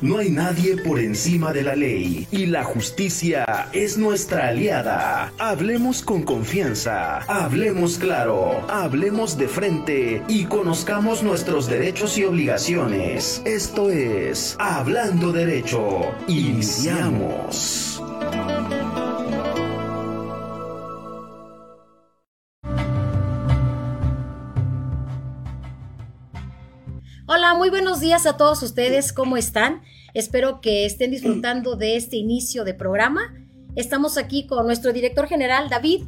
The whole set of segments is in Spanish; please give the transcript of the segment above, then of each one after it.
No hay nadie por encima de la ley y la justicia es nuestra aliada. Hablemos con confianza, hablemos claro, hablemos de frente y conozcamos nuestros derechos y obligaciones. Esto es Hablando Derecho. Iniciamos. Hola, muy buenos días a todos ustedes, ¿cómo están? Espero que estén disfrutando de este inicio de programa. Estamos aquí con nuestro director general, David.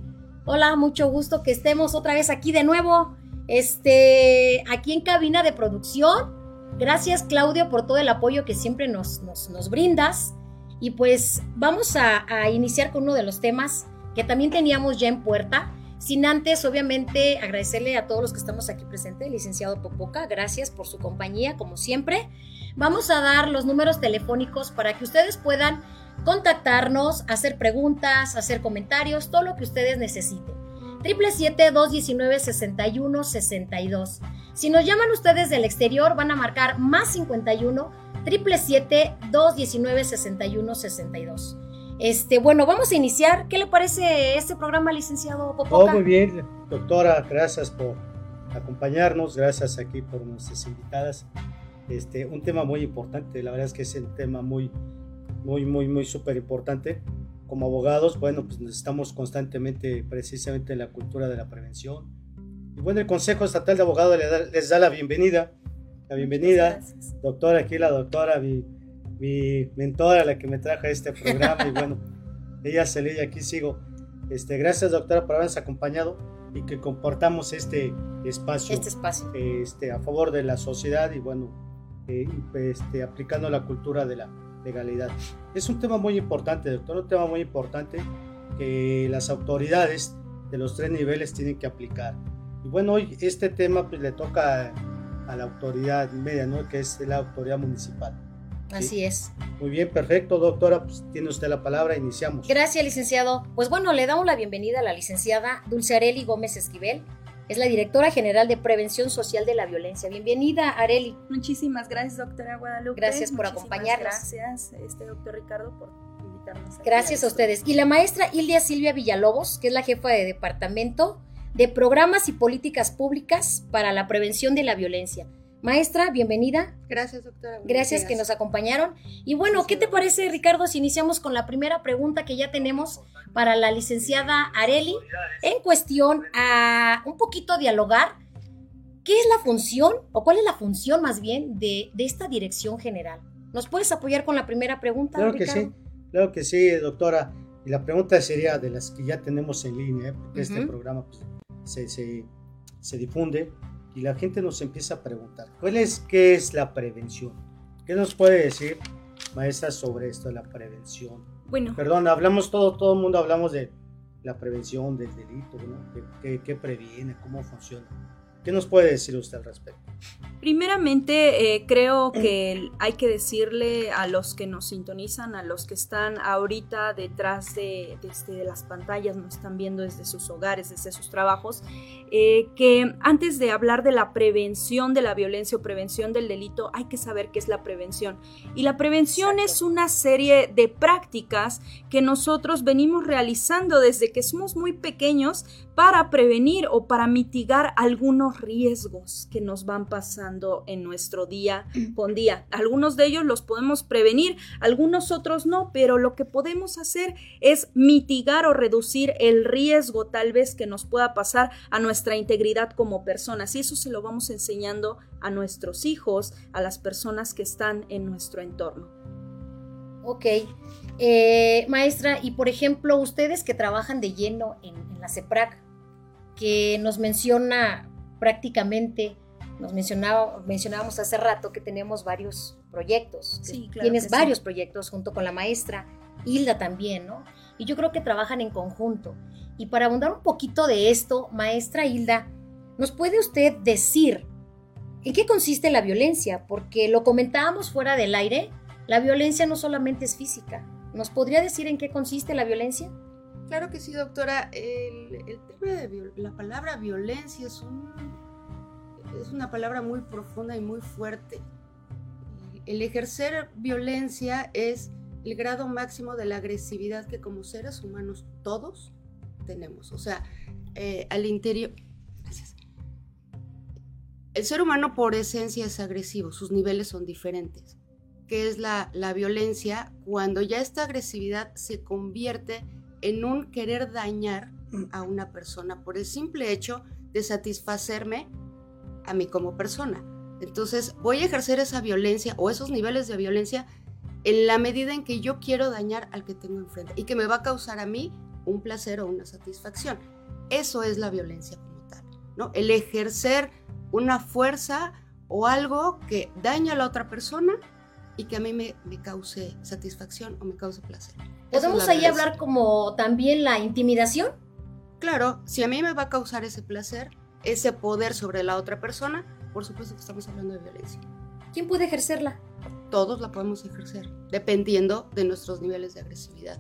Hola, mucho gusto que estemos otra vez aquí de nuevo, este, aquí en cabina de producción. Gracias, Claudio, por todo el apoyo que siempre nos, nos, brindas. Y pues vamos a, a iniciar con uno de los temas que también teníamos ya en puerta, sin antes, obviamente, agradecerle a todos los que estamos aquí presentes, licenciado Popoca, gracias por su compañía, como siempre. Vamos a dar los números telefónicos para que ustedes puedan contactarnos, hacer preguntas, hacer comentarios, todo lo que ustedes necesiten. 777-219-6162. Si nos llaman ustedes del exterior, van a marcar más 51 777-219-6162. Este, bueno, vamos a iniciar. ¿Qué le parece este programa, licenciado Popoca? Oh, muy bien, doctora, gracias por acompañarnos, gracias aquí por nuestras invitadas. Este, un tema muy importante, la verdad es que es un tema muy, muy, muy, muy súper importante. Como abogados, bueno, pues necesitamos constantemente precisamente en la cultura de la prevención. Y bueno, el Consejo Estatal de Abogados les da, la bienvenida. La bienvenida, doctora, aquí la doctora mi mentora, la que me trajo a este programa, y bueno, ella lee y aquí sigo. Este, gracias, doctora, por habernos acompañado y que comportamos este espacio, este espacio. Este, a favor de la sociedad y bueno, eh, este, aplicando la cultura de la legalidad. Es un tema muy importante, doctor, un tema muy importante que las autoridades de los tres niveles tienen que aplicar. Y bueno, hoy este tema pues, le toca a la autoridad media, ¿no? que es la autoridad municipal. Así es. Muy bien, perfecto, doctora. Pues tiene usted la palabra, iniciamos. Gracias, licenciado. Pues bueno, le damos la bienvenida a la licenciada Dulce Areli Gómez Esquivel. Es la directora general de Prevención Social de la Violencia. Bienvenida, Areli. Muchísimas gracias, doctora Guadalupe. Gracias por acompañarnos. Gracias, este doctor Ricardo, por invitarnos. Gracias a ustedes. Y la maestra Ildia Silvia Villalobos, que es la jefa de departamento de Programas y Políticas Públicas para la Prevención de la Violencia. Maestra, bienvenida. Gracias, doctora. Gracias que nos acompañaron. Y bueno, ¿qué te parece, Ricardo, si iniciamos con la primera pregunta que ya tenemos para la licenciada Areli en cuestión a un poquito dialogar? ¿Qué es la función o cuál es la función más bien de, esta dirección general? ¿Nos puedes apoyar con la primera pregunta? Claro que sí, claro que sí, doctora. Y la pregunta sería de las que ya tenemos en línea, ¿eh? porque este programa pues, se, se, se difunde y la gente nos empieza a preguntar, ¿cuál es, ¿qué es la prevención? ¿Qué nos puede decir, maestra, sobre esto de la prevención? Bueno. Perdón, hablamos todo, todo el mundo hablamos de la prevención del delito, ¿no? qué previene? ¿Cómo funciona? ¿Qué nos puede decir usted al respecto? Primeramente, eh, creo que hay que decirle a los que nos sintonizan, a los que están ahorita detrás de, de, las pantallas, nos están viendo desde sus hogares, desde sus trabajos, eh, que antes de hablar de la prevención de la violencia o prevención del delito, hay que saber qué es la prevención. Y la prevención es una serie de prácticas que nosotros venimos realizando desde que somos muy pequeños para prevenir o para mitigar algunos riesgos que nos van pasando en nuestro día con día. Algunos de ellos los podemos prevenir, algunos otros no, pero lo que podemos hacer es mitigar o reducir el riesgo tal vez que nos pueda pasar a nuestra integridad como personas. Y eso se lo vamos enseñando a nuestros hijos, a las personas que están en nuestro entorno. Ok. Eh, maestra, y por ejemplo, ustedes que trabajan de lleno en, en la CEPRAC, que nos menciona prácticamente, nos mencionaba, mencionábamos hace rato que tenemos varios proyectos. Sí, Tienes varios proyectos junto con la maestra, Hilda también, ¿no? Y yo creo que trabajan en conjunto. Y para abundar un poquito de esto, maestra Hilda, ¿nos puede usted decir en qué consiste la violencia? Porque lo comentábamos fuera del aire, la violencia no solamente es física. ¿Nos podría decir en qué consiste la violencia? Claro que sí, doctora. El, de la palabra violencia es, un, es una palabra muy profunda y muy fuerte. el ejercer violencia es el grado máximo de la agresividad que como seres humanos todos tenemos. O sea, eh, al interior... El ser humano por esencia es agresivo, sus niveles son diferentes. ¿Qué es la, la violencia? Cuando ya esta agresividad se convierte en un querer dañar a una persona por el simple hecho de satisfacerme a mí como persona. Entonces voy a ejercer esa violencia o esos niveles de violencia en la medida en que yo quiero dañar al que tengo enfrente y que me va a causar a mí un placer o una satisfacción. Eso es la violencia como tal, ¿no? El ejercer una fuerza o algo que daña a la otra persona y que a mí me, me cause satisfacción o me cause placer. ¿Podemos ahí hablar como también la intimidación? Claro, si a mí me va a causar ese placer, ese poder sobre la otra persona, por supuesto que estamos hablando de violencia. ¿Quién puede ejercerla? Todos la podemos ejercer, dependiendo de nuestros niveles de agresividad.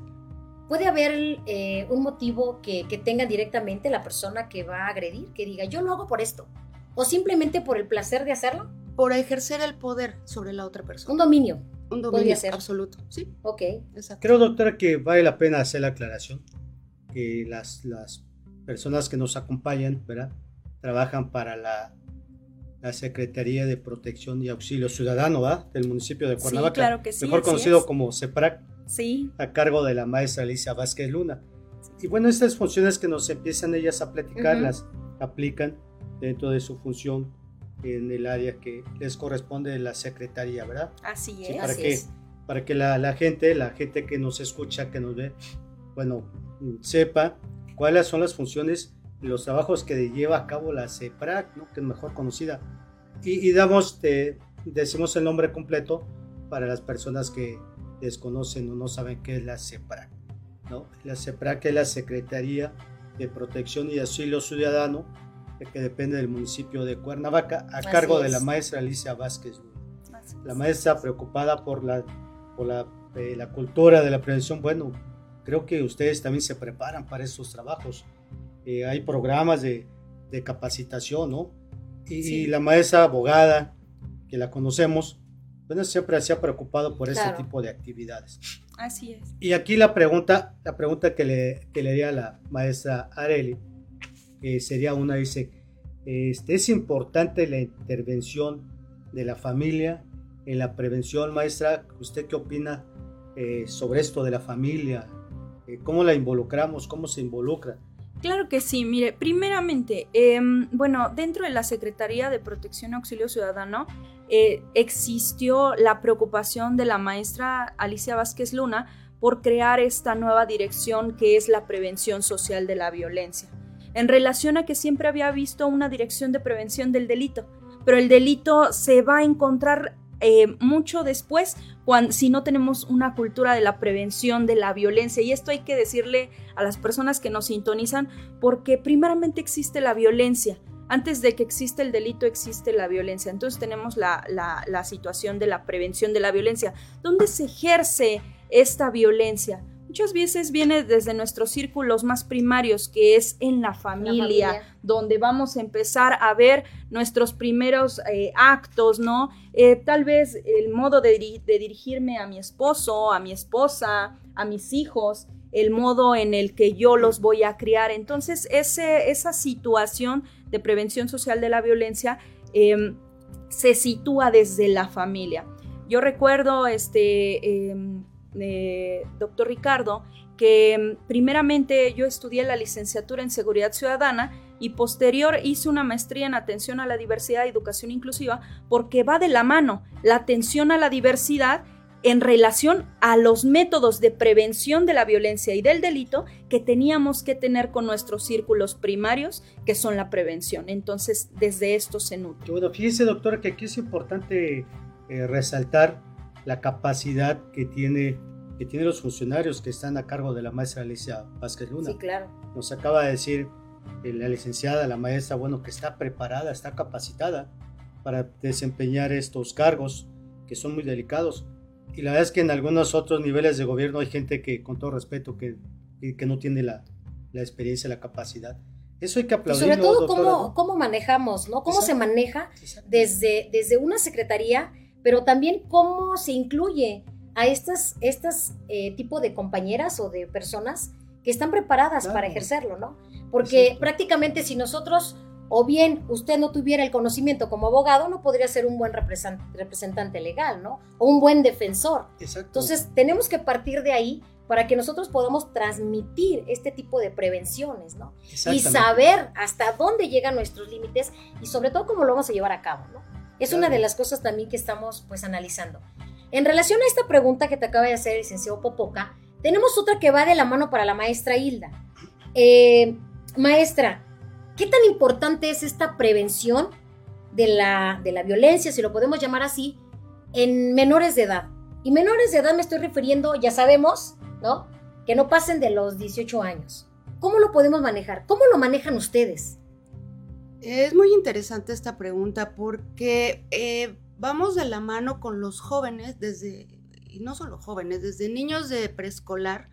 ¿Puede haber eh, un motivo que, tenga directamente la persona que va a agredir? Que diga, yo lo hago por esto. ¿O simplemente por el placer de hacerlo? Por ejercer el poder sobre la otra persona. Un dominio. Un dominio ser? absoluto. Sí. Ok. Exacto. Creo, doctora, que vale la pena hacer la aclaración. Que las, las personas que nos acompañan, ¿verdad? Trabajan para la la Secretaría de Protección y Auxilio Ciudadano ¿verdad? del municipio de Cuernavaca, sí, claro que sí, mejor conocido como CEPRAC, sí. a cargo de la maestra Alicia Vázquez Luna. Y bueno, estas funciones que nos empiezan ellas a platicar, las aplican dentro de su función en el área que les corresponde de la Secretaría, ¿verdad? Así es. para, que, para que la, la, gente, la gente que nos escucha, que nos ve, bueno, sepa cuáles son las funciones los trabajos que lleva a cabo la CEPRAC, ¿no? que es mejor conocida. Y, damos, decimos el nombre completo para las personas que desconocen o no saben qué es la CEPRAC. ¿no? La CEPRAC es la Secretaría de Protección y Asilo Ciudadano, que depende del municipio de Cuernavaca, a cargo de la maestra Alicia Vázquez. La maestra preocupada por la, por la, eh, la cultura de la prevención, bueno, creo que ustedes también se preparan para esos trabajos eh, hay programas de, de, capacitación, ¿no? Y, la maestra abogada, que la conocemos, bueno, siempre se ha preocupado por ese tipo de actividades. Así es. Y aquí la pregunta, la pregunta que le, que le haría a la maestra Areli, que sería una, dice, este, ¿es importante la intervención de la familia en la prevención, maestra? ¿Usted qué opina eh, sobre esto de la familia? Eh, ¿Cómo la involucramos? ¿Cómo se involucra? Claro que sí, mire, primeramente, em, bueno, dentro de la Secretaría de Protección y Auxilio Ciudadano eh, existió la preocupación de la maestra Alicia Vázquez Luna por crear esta nueva dirección que es la prevención social de la violencia, en relación a que siempre había visto una dirección de prevención del delito, pero el delito se va a encontrar eh, mucho después cuando, si no tenemos una cultura de la prevención de la violencia. Y esto hay que decirle a las personas que nos sintonizan porque primeramente existe la violencia. Antes de que existe el delito existe la violencia. Entonces tenemos la, la situación de la prevención de la violencia. ¿Dónde se ejerce esta violencia? Muchas veces viene desde nuestros círculos más primarios, que es en la familia, donde vamos a empezar a ver nuestros primeros eh, actos, ¿no? Eh, tal vez el modo de, dirigirme a mi esposo, a mi esposa, a mis hijos, el modo en el que yo los voy a criar. Entonces, ese, esa situación de prevención social de la violencia em, se sitúa desde la familia. Yo recuerdo, este, em, doctor Ricardo, que mm, primeramente yo estudié la licenciatura en Seguridad Ciudadana y posterior hice una maestría en atención a la diversidad y educación inclusiva porque va de la mano la atención a la diversidad en relación a los métodos de prevención de la violencia y del delito que teníamos que tener con nuestros círculos primarios, que son la prevención. Entonces, desde esto se nutre. Bueno, fíjese, doctora, que aquí es importante eh, resaltar la capacidad que tiene que tienen los funcionarios que están a cargo de la maestra Alicia Vázquez Luna. Sí, claro. Nos acaba de decir eh, la licenciada, la maestra, bueno, que está preparada, está capacitada para desempeñar estos cargos que son muy delicados. Y la verdad es que en algunos otros niveles de gobierno hay gente que, con todo respeto, que, que no tiene la, la experiencia, la capacidad. Eso hay que aplaudirlo. sobre todo cómo, cómo, manejamos, ¿no? Cómo se maneja desde, desde una secretaría pero también cómo se incluye a estas, estas eh, tipo de compañeras o de personas que están preparadas para ejercerlo, ¿no? Porque prácticamente si nosotros o bien usted no tuviera el conocimiento como abogado, no podría ser un buen representante legal, ¿no? O un buen defensor. Exacto. Entonces, tenemos que partir de ahí para que nosotros podamos transmitir este tipo de prevenciones, ¿no? Y saber hasta dónde llegan nuestros límites y sobre todo cómo lo vamos a llevar a cabo, ¿no? Es una de las cosas también que estamos pues analizando. En relación a esta pregunta que te acaba de hacer el licenciado Popoca, tenemos otra que va de la mano para la maestra Hilda. Eh, maestra, ¿qué tan importante es esta prevención de la, de la violencia, si lo podemos llamar así, en menores de edad? Y menores de edad me estoy refiriendo, ya sabemos, ¿no? Que no pasen de los 18 años. ¿Cómo lo podemos manejar? ¿Cómo lo manejan ustedes? Es muy interesante esta pregunta porque eh, vamos de la mano con los jóvenes desde, y no solo jóvenes, desde niños de preescolar,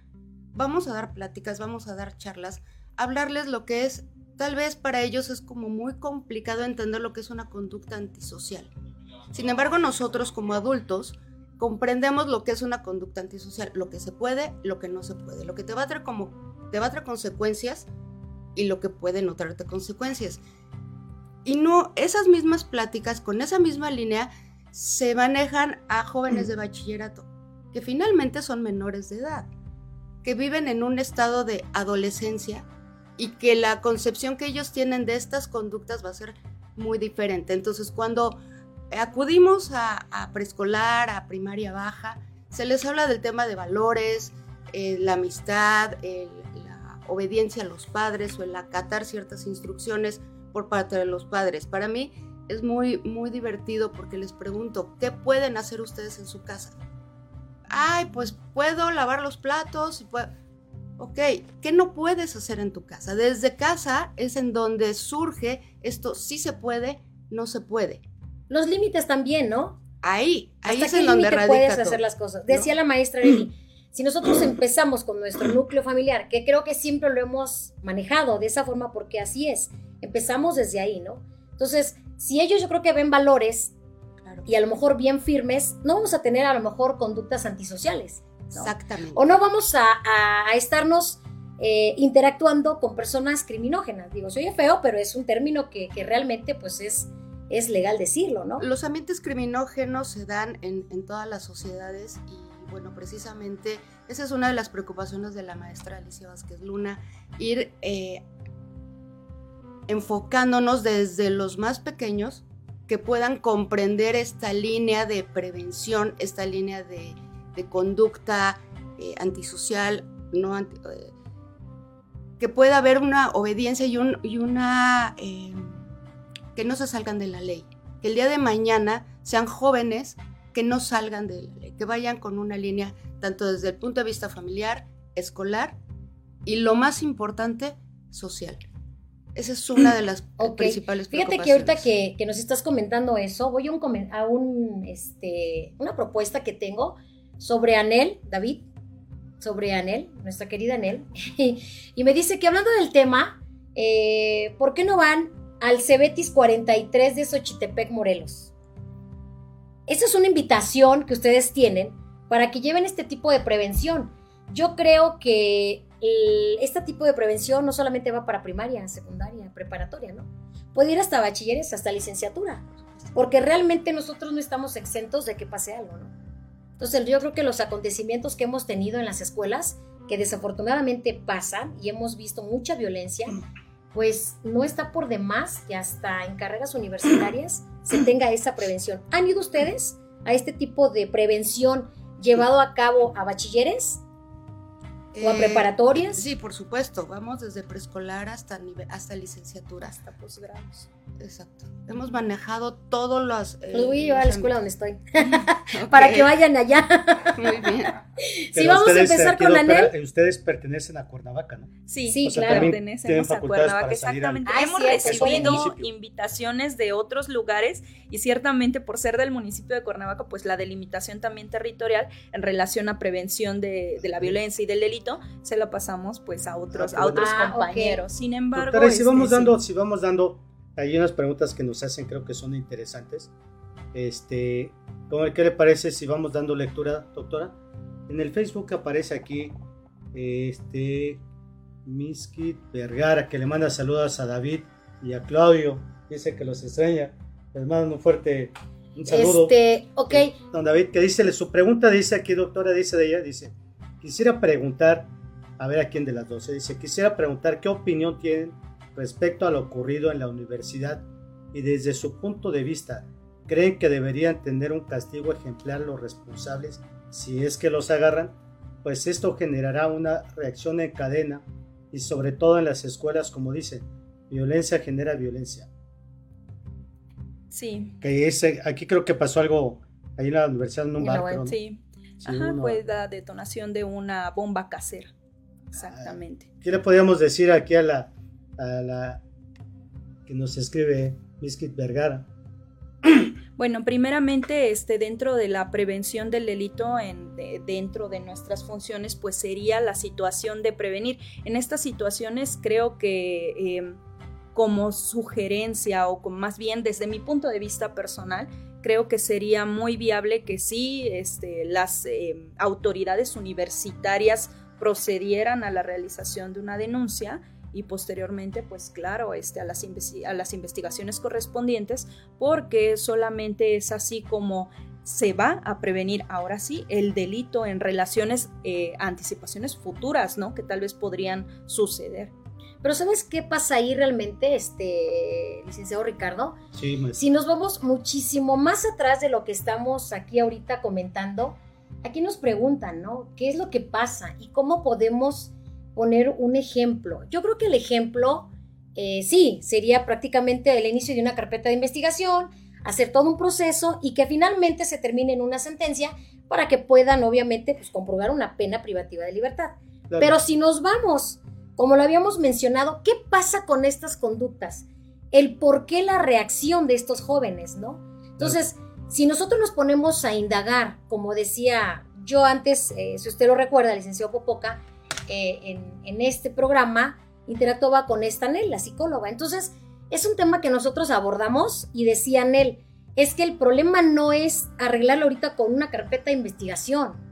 vamos a dar pláticas, vamos a dar charlas, hablarles lo que es, tal vez para ellos es como muy complicado entender lo que es una conducta antisocial. Sin embargo, nosotros como adultos comprendemos lo que es una conducta antisocial, lo que se puede, lo que no se puede, lo que te va a traer como te va a traer consecuencias y lo que puede no traerte consecuencias. Y no esas mismas pláticas con esa misma línea se manejan a jóvenes de bachillerato, que finalmente son menores de edad, que viven en un estado de adolescencia y que la concepción que ellos tienen de estas conductas va a ser muy diferente. Entonces, cuando acudimos a, preescolar, a primaria baja, se les habla del tema de valores, eh, la amistad, la obediencia a los padres o el acatar ciertas instrucciones por parte de los padres. Para mí es muy, muy divertido porque les pregunto, ¿qué pueden hacer ustedes en su casa? Ay, pues puedo lavar los platos puedo... Ok, ¿qué no puedes hacer en tu casa? Desde casa es en donde surge esto, sí se puede, no se puede los límites también, ¿no? Ahí, ahí es en donde radica puedes hacer las cosas. Decía la maestra Eli, si nosotros empezamos con nuestro núcleo familiar, que creo que siempre lo hemos manejado de esa forma porque así es, empezamos desde ahí, ¿no? Entonces, si ellos yo creo que ven valores y a lo mejor bien firmes, no vamos a tener a lo mejor conductas antisociales. Exactamente. O no vamos a, estarnos eh, interactuando con personas criminógenas. Digo, soy feo, pero es un término que, que realmente pues es es legal decirlo, ¿no? Los ambientes criminógenos se dan en, todas las sociedades y bueno, precisamente esa es una de las preocupaciones de la maestra Alicia Vázquez Luna, ir eh, enfocándonos desde los más pequeños que puedan comprender esta línea de prevención, esta línea de, conducta eh, antisocial, eh, que pueda haber una obediencia y, un, y una que no se salgan de la ley, que el día de mañana sean jóvenes que no salgan de la ley, que vayan con una línea tanto desde el punto de vista familiar, escolar y lo más importante, social. Esa es una de las principales Fíjate que ahorita que, nos estás comentando eso, voy a, un, a un, este, una propuesta que tengo sobre Anel, David, sobre Anel, nuestra querida Anel, y me dice que hablando del tema, eh, ¿por qué no van al Cebetis 43 de Xochitepec, Morelos. Esa es una invitación que ustedes tienen para que lleven este tipo de prevención. Yo creo que este tipo de prevención no solamente va para primaria, secundaria, preparatoria, ¿no? Puede ir hasta bachilleres, hasta licenciatura, porque realmente nosotros no estamos exentos de que pase algo, ¿no? Entonces yo creo que los acontecimientos que hemos tenido en las escuelas, que desafortunadamente pasan y hemos visto mucha violencia, pues no está por demás que hasta en carreras universitarias se tenga esa prevención. ¿Han ido ustedes a este tipo de prevención llevado a cabo a bachilleres? ¿O a eh, preparatorias? Sí, por supuesto. Vamos desde preescolar hasta, hasta licenciatura. Hasta posgrados. Exacto. Hemos manejado todos los... Eh, los voy a llevar a la escuela donde estoy. Para que vayan allá. Muy bien. Si vamos a empezar con Anel. Ustedes pertenecen a Cuernavaca, ¿no? Sí, sí claro. Pertenecemos a Cuernavaca, exactamente. Hemos recibido invitaciones de otros lugares y ciertamente por ser del municipio de Cuernavaca, pues la delimitación también territorial en relación a prevención de, la violencia y del delito, se lo pasamos pues a otros, ah, a otros ah, compañeros. Sin embargo... si vamos este, dando, si vamos dando hay unas preguntas que nos hacen, creo que son interesantes. Este, ¿Qué le parece si vamos dando lectura, doctora? En el Facebook aparece aquí este Miskit Vergara, que le manda saludos a David y a Claudio. Dice que los extraña. Les mando un fuerte un saludo. Este, ok. Eh, don David, que dice, su pregunta dice aquí, doctora, dice de ella, dice, quisiera preguntar, a ver a quién de las dos, dice, quisiera preguntar qué opinión tienen respecto a lo ocurrido en la universidad y desde su punto de vista, ¿creen que deberían tener un castigo ejemplar los responsables si es que los agarran? Pues esto generará una reacción en cadena y sobre todo en las escuelas, como dicen, violencia genera violencia. Sí. Que ese, aquí creo que pasó algo ahí en la universidad en un bar. Sí. Ajá, pues la detonación de una bomba casera. Exactamente. ¿Qué le podríamos decir aquí a la, a la que nos escribe Miskit Vergara? Bueno, primeramente, este, dentro de la prevención del delito, en, dentro de nuestras funciones, pues sería la situación de prevenir. En estas situaciones creo que em, como sugerencia o más bien desde mi punto de vista personal, creo que sería muy viable que sí este, las em, autoridades universitarias procedieran a la realización de una denuncia y posteriormente, pues claro, este, a, las a las investigaciones correspondientes, porque solamente es así como se va a prevenir ahora sí el delito en relaciones, eh, anticipaciones futuras, ¿no? Que tal vez podrían suceder. Pero ¿sabes qué pasa ahí realmente, este licenciado Ricardo? Sí, Si nos vamos muchísimo más atrás de lo que estamos aquí ahorita comentando, aquí nos preguntan, ¿no? ¿Qué es lo que pasa y cómo podemos poner un ejemplo? Yo creo que el ejemplo, eh, sí, sería prácticamente el inicio de una carpeta de investigación, hacer todo un proceso y que finalmente se termine en una sentencia para que puedan, obviamente, pues, comprobar una pena privativa de libertad. Pero si nos vamos como lo habíamos mencionado, ¿qué pasa con estas conductas? El por qué la reacción de estos jóvenes, ¿no? Entonces, si nosotros nos ponemos a indagar, como decía yo antes, eh, si usted lo recuerda, licenciado Popoca, eh, en, este programa interactuaba con esta Nel, la psicóloga. Entonces, es un tema que nosotros abordamos y decía Nel, es que el problema no es arreglarlo ahorita con una carpeta de investigación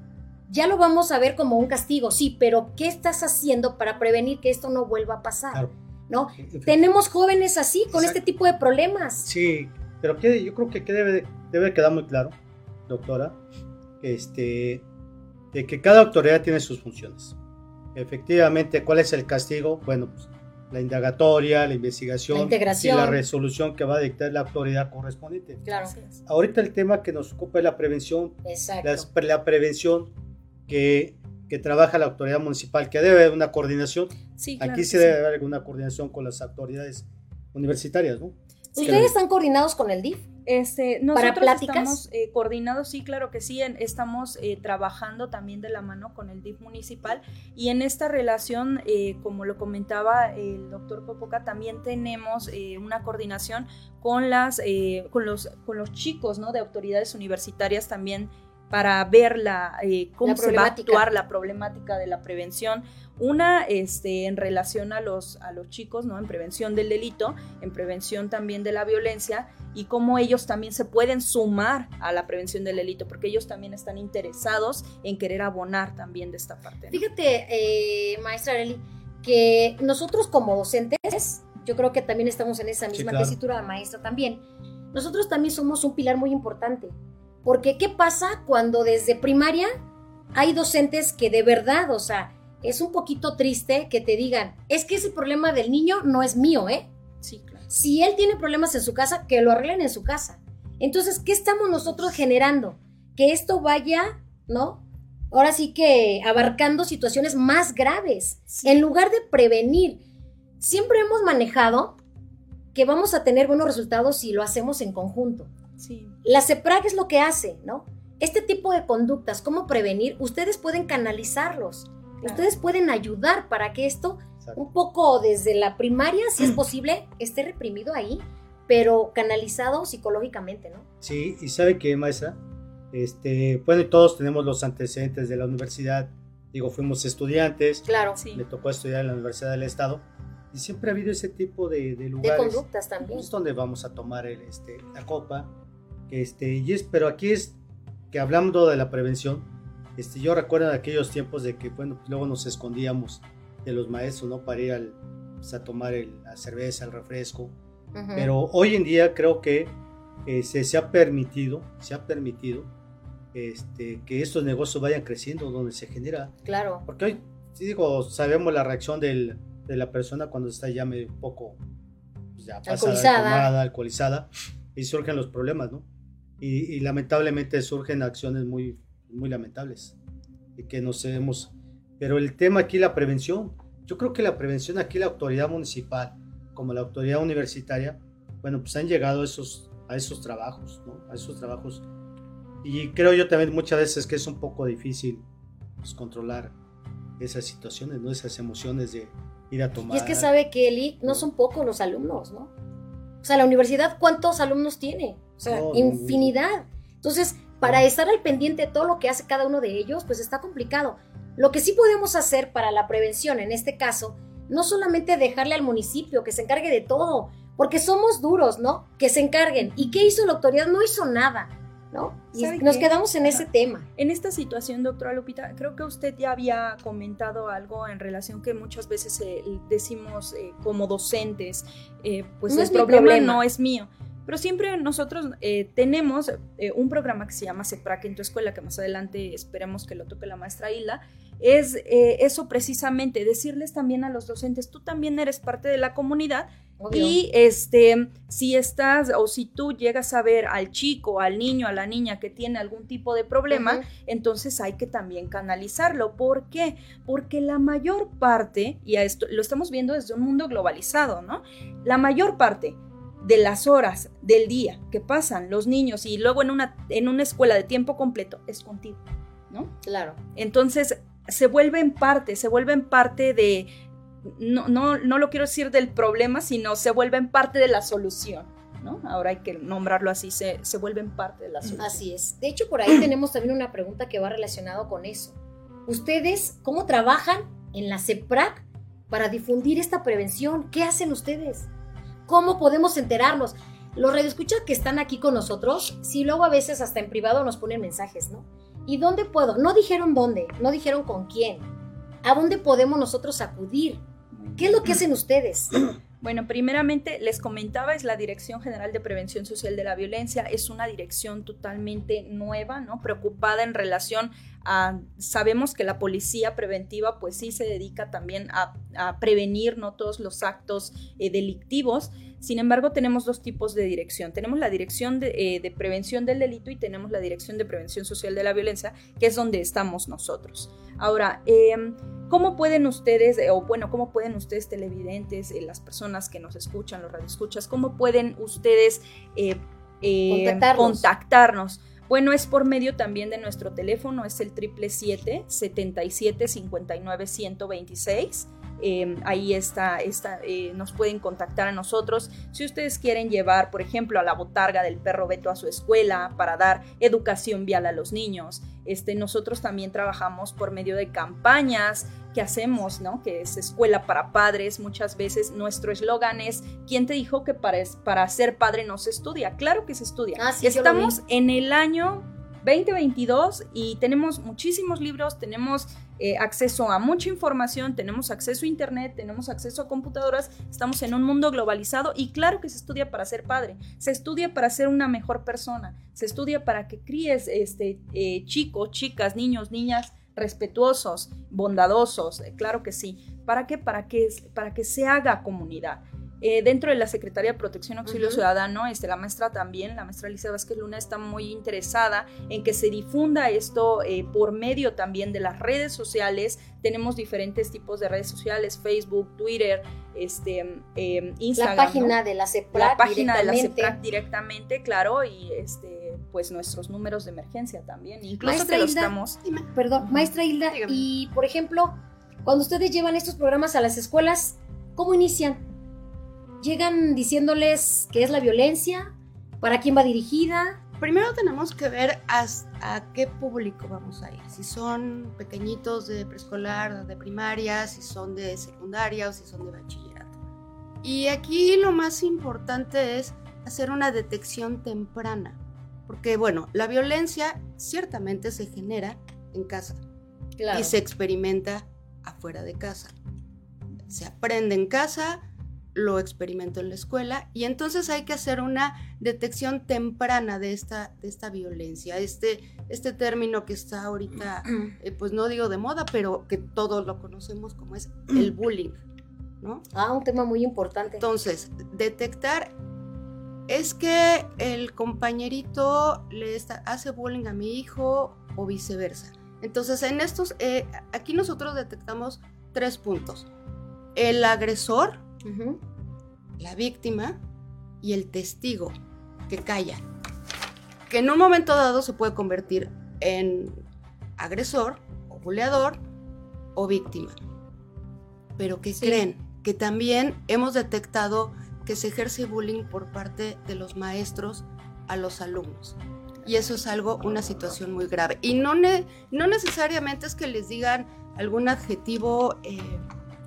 ya lo vamos a ver como un castigo, sí, pero ¿qué estás haciendo para prevenir que esto no vuelva a pasar? ¿No? Tenemos jóvenes así, con este tipo de problemas. Sí, pero que yo creo que, debe, debe quedar muy claro, doctora, este, de que cada autoridad tiene sus funciones. Efectivamente, ¿cuál es el castigo? Bueno, pues la indagatoria, la investigación y la resolución que va a dictar la autoridad correspondiente. Claro. Ahorita el tema que nos ocupa es la prevención. Exacto. la prevención que, trabaja la autoridad municipal, que debe haber una coordinación. Aquí sí debe haber alguna coordinación con las autoridades universitarias, ¿no? ¿Ustedes están coordinados con el DIF? Este, nosotros ¿Para estamos eh, coordinados, sí, claro que sí, estamos eh, trabajando también de la mano con el DIF municipal y en esta relación, eh, como lo comentaba el doctor Popoca, también tenemos una coordinación con, las, con, los, con los chicos ¿no? de autoridades universitarias también para ver la, eh, cómo se va a actuar la problemática de la prevención. Una este, en relación a los, a los chicos, ¿no? en prevención del delito, en prevención también de la violencia y cómo ellos también se pueden sumar a la prevención del delito, porque ellos también están interesados en querer abonar también de esta parte. Fíjate, eh, maestra Arely, que nosotros como docentes, yo creo que también estamos en esa misma tesitura de maestra también, nosotros también somos un pilar muy importante porque ¿qué pasa cuando desde primaria hay docentes que de verdad, o sea, es un poquito triste que te digan, es que ese problema del niño no es mío, ¿eh? Sí, claro. Si él tiene problemas en su casa, que lo arreglen en su casa. Entonces, ¿qué estamos nosotros generando? Que esto vaya, ¿no? Ahora sí que abarcando situaciones más graves, en lugar de prevenir. Siempre hemos manejado que vamos a tener buenos resultados si lo hacemos en conjunto. La CEPRAG es lo que hace, ¿no? Este tipo de conductas, ¿cómo prevenir? Ustedes pueden canalizarlos, ustedes pueden ayudar para que esto, un poco desde la primaria, si es posible, esté reprimido ahí, pero canalizado psicológicamente, ¿no? Sí, y sabe que, maestra, este, bueno, todos tenemos los antecedentes de la universidad, digo, fuimos estudiantes, claro, sí. me tocó estudiar en la Universidad del Estado, y siempre ha habido ese tipo de, lugares. De conductas también. donde vamos a tomar el, este, la copa, Este, y es, pero aquí es que hablando de la prevención, este, yo recuerdo en aquellos tiempos de que, bueno, pues luego nos escondíamos de los maestros, ¿no? Para ir al, pues, a tomar el, la cerveza, el refresco. Pero hoy en día creo que eh, se, se, ha permitido, se ha permitido este, que estos negocios vayan creciendo donde se genera. Claro. Porque hoy, sí digo, sabemos la reacción del, de la persona cuando está ya medio un poco pues ya pasada, alcoholizada. Tomada, alcoholizada, y surgen los problemas, ¿no? Y, y, lamentablemente surgen acciones muy, muy lamentables y que no sabemos. Pero el tema aquí, la prevención, yo creo que la prevención aquí, la autoridad municipal, como la autoridad universitaria, bueno, pues han llegado a esos, a esos trabajos, ¿no? A esos trabajos. Y creo yo también muchas veces que es un poco difícil pues, controlar esas situaciones, ¿no? Esas emociones de ir a tomar. Y es que sabe que Eli, no son pocos los alumnos, ¿no? O sea, la universidad, ¿cuántos alumnos tiene? O sea, no, infinidad. Entonces, para estar al pendiente de todo lo que hace cada uno de ellos, pues está complicado. Lo que sí podemos hacer para la prevención, en este caso, no solamente dejarle al municipio que se encargue de todo, porque somos duros, ¿no? Que se encarguen. ¿Y qué hizo la autoridad? No hizo nada. ¿no? Y nos qué? quedamos en ese tema. En esta situación, doctora Lupita, creo que usted ya había comentado algo en relación que muchas veces eh, decimos eh, como docentes, eh, pues no el problema, problema, no es mío. Pero siempre nosotros eh, tenemos un programa que se llama CEPRAC en tu escuela, que más adelante esperemos que lo toque la maestra Hilda, es eso precisamente, decirles también a los docentes, tú también eres parte de la comunidad Obvio. Y este, si estás o si tú llegas a ver al chico, al niño, a la niña que tiene algún tipo de problema, uh -huh. entonces hay que también canalizarlo. ¿Por qué? Porque la mayor parte, y a esto lo estamos viendo desde un mundo globalizado, ¿no? La mayor parte de las horas del día que pasan los niños y luego en una, en una escuela de tiempo completo es contigo, ¿no? Claro. Entonces se vuelven parte, se vuelven parte de, no, no, no lo quiero decir del problema, sino se vuelven parte de la solución. ¿no? Ahora hay que nombrarlo así, se, se vuelven parte de la solución. Así es. De hecho, por ahí tenemos también una pregunta que va relacionado con eso. ¿Ustedes cómo trabajan en la CEPRAC para difundir esta prevención? ¿Qué hacen ustedes? ¿Cómo podemos enterarnos? Los radioescuchas que están aquí con nosotros, si luego a veces hasta en privado nos ponen mensajes, ¿no? ¿Y dónde puedo? No dijeron dónde, no dijeron con quién. ¿A dónde podemos nosotros acudir? ¿Qué es lo que hacen ustedes? Bueno, primeramente les comentaba, es la Dirección General de Prevención Social de la Violencia, es una dirección totalmente nueva, ¿no? Preocupada en relación a, sabemos que la policía preventiva pues sí se dedica también a, prevenir, ¿no? Todos los actos eh, delictivos, sin embargo, tenemos dos tipos de dirección. Tenemos la dirección de, eh, de, prevención del delito y tenemos la dirección de prevención social de la violencia, que es donde estamos nosotros. Ahora, eh, ¿cómo pueden ustedes, eh, o bueno, cómo pueden ustedes televidentes, eh, las personas que nos escuchan, los radioescuchas, cómo pueden ustedes contactarnos? contactarnos? Bueno, es por medio también de nuestro teléfono, es el 777 77 59 126 eh, ahí está, está eh, nos pueden contactar a nosotros. Si ustedes quieren llevar, por ejemplo, a la botarga del perro Beto a su escuela para dar educación vial a los niños, este, nosotros también trabajamos por medio de campañas que hacemos, ¿no? Que es escuela para padres. Muchas veces nuestro eslogan es, ¿quién te dijo que para, para ser padre no se estudia? Claro que se estudia. Ah, sí, Estamos en el año 2022 y tenemos muchísimos libros, tenemos eh, acceso a mucha información, tenemos acceso a internet, tenemos acceso a computadoras, estamos en un mundo globalizado y claro que se estudia para ser padre, se estudia para ser una mejor persona, se estudia para que críes este, eh, chicos, chicas, niños, niñas respetuosos, bondadosos, eh, claro que sí. ¿Para qué? Para que, para que se haga comunidad. Eh, dentro de la Secretaría de Protección Auxilio uh -huh. Ciudadano, este, la maestra también, la maestra Alicia Vázquez Luna, está muy interesada en que se difunda esto eh, por medio también de las redes sociales. Tenemos diferentes tipos de redes sociales, Facebook, Twitter, este, eh, Instagram. La página ¿no? de la CEPRAC. La página de la CEPRAC directamente, claro, y este, pues nuestros números de emergencia también. Incluso maestra que Hilda, estamos. Perdón, maestra Hilda, Dígame. y por ejemplo, cuando ustedes llevan estos programas a las escuelas, ¿cómo inician? Llegan diciéndoles qué es la violencia, para quién va dirigida. Primero tenemos que ver a, a, qué público vamos a ir, si son pequeñitos de preescolar, de primaria, si son de secundaria o si son de bachillerato. Y aquí lo más importante es hacer una detección temprana, Porque bueno, la violencia ciertamente se genera en casa y se experimenta afuera de casa. Se aprende en casa, lo experimento en la escuela y entonces hay que hacer una detección temprana de esta, de esta violencia, este, este término que está ahorita, eh, pues no digo de moda, pero que todos lo conocemos como es el bullying, ¿no? Ah, un tema muy importante. Entonces, detectar es que el compañerito le hace bullying a mi hijo o viceversa. Entonces, en estos, eh, aquí nosotros detectamos tres puntos. El agresor, la víctima y el testigo que calla. Que en un momento dado se puede convertir en agresor o buleador o víctima. Pero que creen que también hemos detectado que se ejerce bullying por parte de los maestros a los alumnos. Y eso es algo, una situación muy grave. Y no, no necesariamente es que les digan algún adjetivo eh,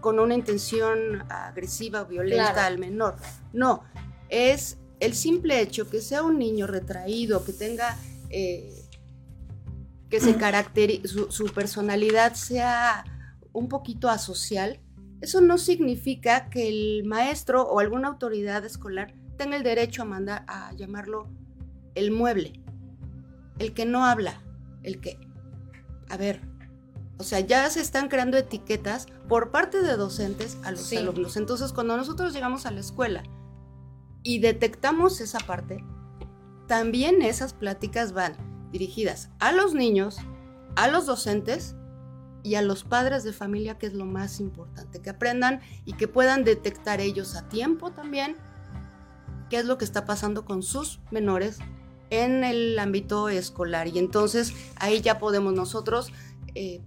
con una intención agresiva o violenta al menor. No, es el simple hecho que sea un niño retraído, que tenga, eh, que se caracterice, su, personalidad sea un poquito asocial, eso no significa que el maestro o alguna autoridad escolar tenga el derecho a mandar a llamarlo el mueble, el que no habla, el que, a ver, o sea, ya se están creando etiquetas por parte de docentes a los alumnos. Entonces, cuando nosotros llegamos a la escuela y detectamos esa parte, también esas pláticas van dirigidas a los niños, a los docentes y a los padres de familia, que es lo más importante, que aprendan y que puedan detectar ellos a tiempo también qué es lo que está pasando con sus menores en el ámbito escolar. Y entonces ahí ya podemos nosotros eh,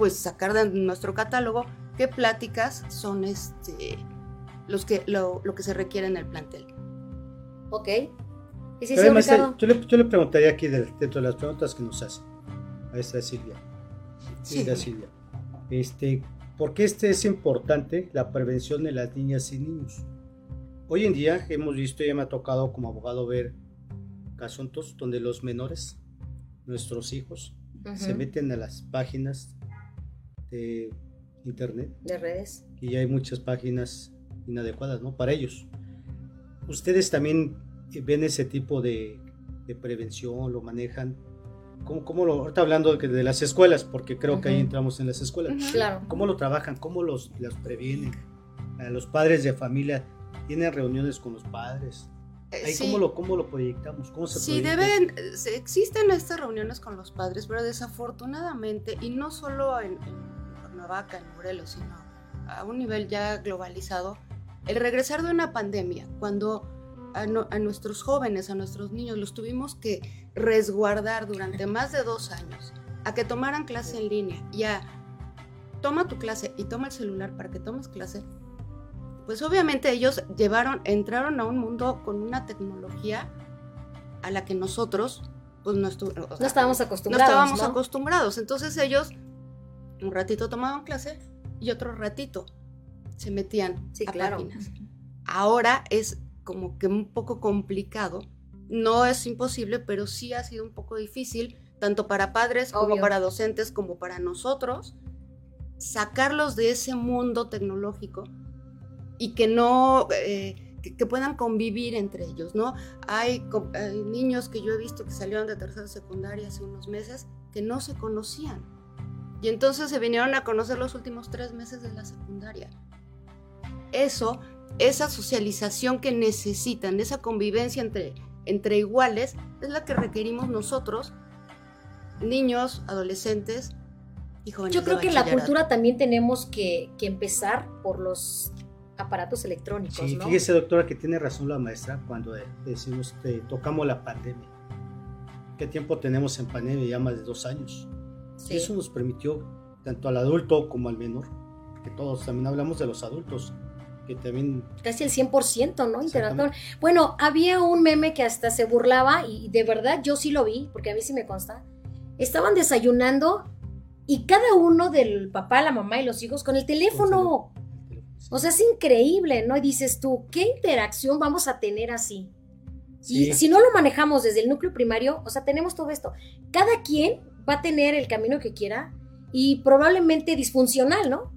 pues sacar de nuestro catálogo qué pláticas son este, los que, lo, que se requiere en el plantel. Ok. ¿Y si yo, le, yo, le, preguntaría aquí dentro de las preguntas que nos hace a esta Silvia. Sí. Silvia. Este, ¿Por qué este es importante la prevención de las niñas y niños? Hoy en día hemos visto, ya me ha tocado como abogado ver asuntos donde los menores, nuestros hijos, se meten a las páginas de internet. De redes. Y hay muchas páginas inadecuadas, ¿no? Para ellos. ¿Ustedes también ven ese tipo de, prevención, lo manejan? ¿Cómo, cómo lo, ahorita hablando de, de, las escuelas, porque creo que ahí entramos en las escuelas. Claro. ¿Cómo lo trabajan? ¿Cómo los, los previenen? A los padres de familia tienen reuniones con los padres. Ahí cómo, lo, ¿Cómo lo proyectamos? ¿Cómo se sí, deben, existen estas reuniones con los padres, pero desafortunadamente, y no solo en vaca en Morelos, sino a un nivel ya globalizado, el regresar de una pandemia, cuando a, nuestros jóvenes, a nuestros niños, los tuvimos que resguardar durante más de dos años, a que tomaran clase en línea y a toma tu clase y toma el celular para que tomes clase, pues obviamente ellos llevaron, entraron a un mundo con una tecnología a la que nosotros pues no, estábamos acostumbrados. No estábamos acostumbrados. Entonces ellos un ratito tomaban clase y otro ratito se metían a páginas. Ahora es como que un poco complicado. No es imposible, pero sí ha sido un poco difícil, tanto para padres como para docentes, como para nosotros, sacarlos de ese mundo tecnológico y que no, eh, que, puedan convivir entre ellos, ¿no? Hay, hay, niños que yo he visto que salieron de tercera secundaria hace unos meses que no se conocían y entonces se vinieron a conocer los últimos tres meses de la secundaria. Eso, esa socialización que necesitan, esa convivencia entre, entre iguales, es la que requerimos nosotros, niños, adolescentes y jóvenes. Yo creo que en la cultura también tenemos que, empezar por los aparatos electrónicos. Sí, fíjese doctora que tiene razón la maestra cuando decimos que tocamos la pandemia. ¿Qué tiempo tenemos en pandemia? Ya más de dos años. Eso nos permitió, tanto al adulto como al menor, que todos también hablamos de los adultos, que también... Casi el 100%, ¿no? Interactuaron. Bueno, había un meme que hasta se burlaba y de verdad yo sí lo vi, porque a mí sí me consta. Estaban desayunando y cada uno del papá, la mamá y los hijos con el teléfono. O sea, es increíble, ¿no? Y dices tú, ¿qué interacción vamos a tener así? Y si no lo manejamos desde el núcleo primario, o sea, tenemos todo esto. Cada quien va a tener el camino que quiera y probablemente disfuncional, ¿no?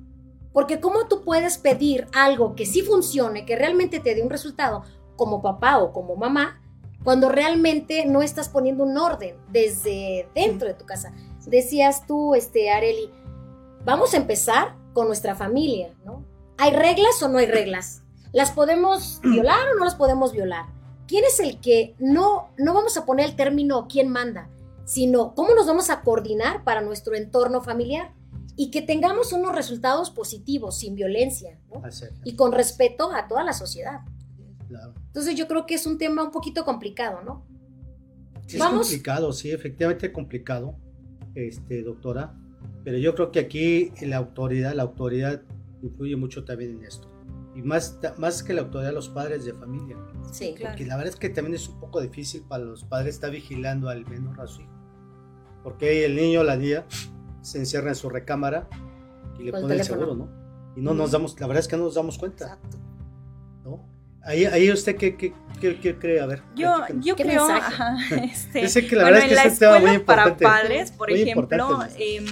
Porque ¿cómo tú puedes pedir algo que sí funcione, que realmente te dé un resultado como papá o como mamá, cuando realmente no estás poniendo un orden desde dentro de tu casa? Decías tú, este, Areli, vamos a empezar con nuestra familia, ¿no? ¿Hay reglas o no hay reglas? ¿Las podemos violar o no las podemos violar? ¿Quién es el que no, no vamos a poner el término quién manda, sino cómo nos vamos a coordinar para nuestro entorno familiar? y que tengamos unos resultados positivos, sin violencia, ¿no? Y con respeto a toda la sociedad. Entonces yo creo que es un tema un poquito complicado, ¿no? es complicado, sí, efectivamente complicado, este, doctora, pero yo creo que aquí la autoridad, la autoridad influye mucho también en esto. Y más, más que la autoridad, los padres de familia. Sí, claro. Porque la verdad es que también es un poco difícil para los padres estar vigilando al menor a su hijo. Porque el niño, la niña, se encierra en su recámara y le pone el seguro, ¿no? Y no nos damos, la verdad es que no nos damos cuenta. Exacto. ¿No? Ahí, ahí usted qué, qué, qué, cree, a ver. Yo, yo creo, ajá, este, que la verdad es que la es un tema muy para padres, por ejemplo, eh,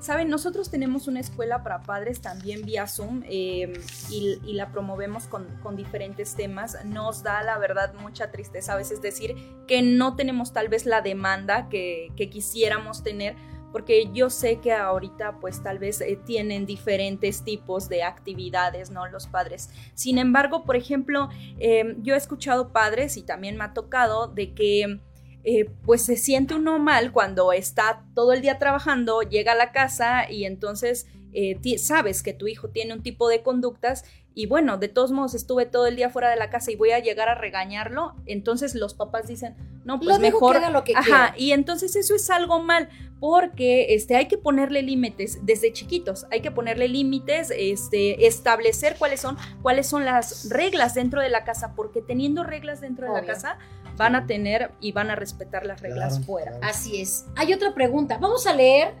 Saben, nosotros tenemos una escuela para padres también vía Zoom em, y, la promovemos con, diferentes temas. Nos da, la verdad, mucha tristeza a veces decir que no tenemos tal vez la demanda que, que quisiéramos tener porque yo sé que ahorita pues tal vez eh, tienen diferentes tipos de actividades, ¿no? Los padres. Sin embargo, por ejemplo, em, yo he escuchado padres y también me ha tocado de que... Eh, pues se siente uno mal cuando está todo el día trabajando, llega a la casa y entonces eh, sabes que tu hijo tiene un tipo de conductas y bueno, de todos modos estuve todo el día fuera de la casa y voy a llegar a regañarlo, entonces los papás dicen, no, pues mejor... lo que Ajá, y entonces eso es algo mal, porque este, hay que ponerle límites desde chiquitos, hay que ponerle límites, este, establecer cuáles son, cuáles son las reglas dentro de la casa, porque teniendo reglas dentro de la casa van a tener y van a respetar las reglas fuera. Así es. Hay otra pregunta, vamos a leer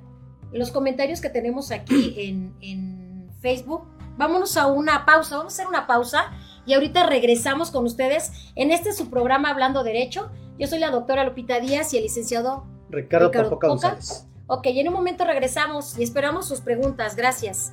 los comentarios que tenemos aquí en, en Facebook vámonos a una pausa, vamos a hacer una pausa y ahorita regresamos con ustedes en este su programa Hablando Derecho. Yo soy la doctora Lupita Díaz y el licenciado Ricardo, Ricardo González. Ok, y en un momento regresamos y esperamos sus preguntas. Gracias.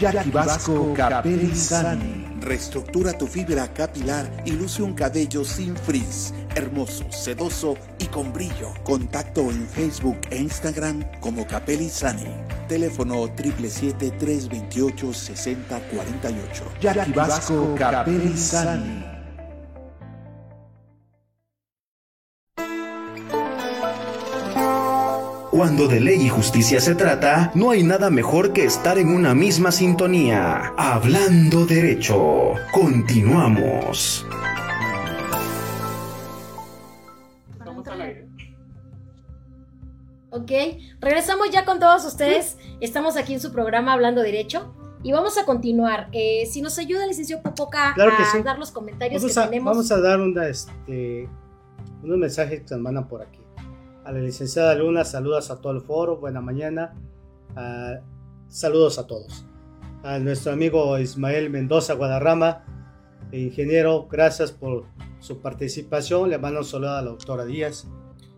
Jackie Vasco Capelli Reestructura tu fibra capilar y luce un cabello sin frizz, hermoso, sedoso y con brillo. Contacto en Facebook e Instagram como Capelli Teléfono 777-328-6048. Jackie Vasco Capelli Cuando de ley y justicia se trata, no hay nada mejor que estar en una misma sintonía. Hablando derecho. Continuamos. Ok, regresamos ya con todos ustedes. Estamos aquí en su programa Hablando Derecho. Y vamos a continuar. Eh, si nos ayuda, licenciado Popoca, a dar los comentarios que tenemos. Vamos a dar una, este, unos mensajes que se mandan por aquí a la licenciada Luna, saludos a todo el foro, buena mañana, saludos a todos. A nuestro amigo Ismael Mendoza Guadarrama, ingeniero, gracias por su participación. Le mando un saludo a la doctora Díaz.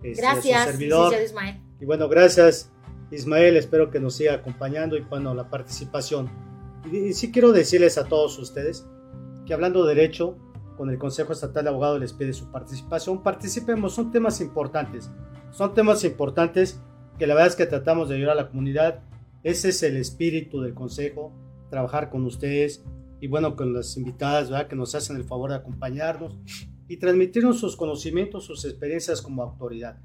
Este, gracias, servidor. Ismael. Y bueno, gracias Ismael, espero que nos siga acompañando y bueno, la participación. Y, y sí quiero decirles a todos ustedes que hablando de derecho, con el Consejo Estatal de Abogados les pide su participación. Participemos, son temas importantes. Son temas importantes que la verdad es que tratamos de ayudar a la comunidad. Ese es el espíritu del Consejo, trabajar con ustedes y bueno, con las invitadas ¿verdad? que nos hacen el favor de acompañarnos y transmitirnos sus conocimientos, sus experiencias como autoridad.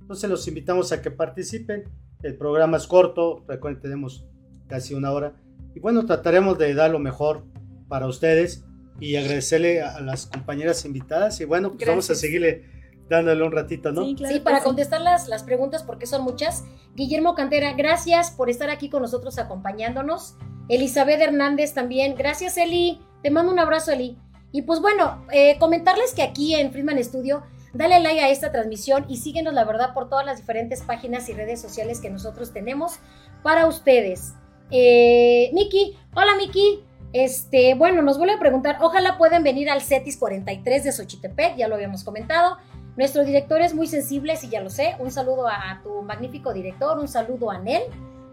Entonces los invitamos a que participen. El programa es corto, recuerden, tenemos casi una hora. Y bueno, trataremos de dar lo mejor para ustedes y agradecerle a las compañeras invitadas. Y bueno, pues vamos a seguirle dándole un ratito, ¿no? Sí, para contestar las, las preguntas, porque son muchas. Guillermo Cantera, gracias por estar aquí con nosotros acompañándonos. Elizabeth Hernández también, gracias Eli, te mando un abrazo Eli. Y pues bueno, eh, comentarles que aquí en Friedman Studio, dale like a esta transmisión y síguenos la verdad por todas las diferentes páginas y redes sociales que nosotros tenemos para ustedes. Eh, Miki, hola Miki, este, bueno, nos vuelve a preguntar, ojalá pueden venir al CETIS 43 de Xochitepec, ya lo habíamos comentado. Nuestro director es muy sensible, si ya lo sé. Un saludo a, tu magnífico director, un saludo a Nel.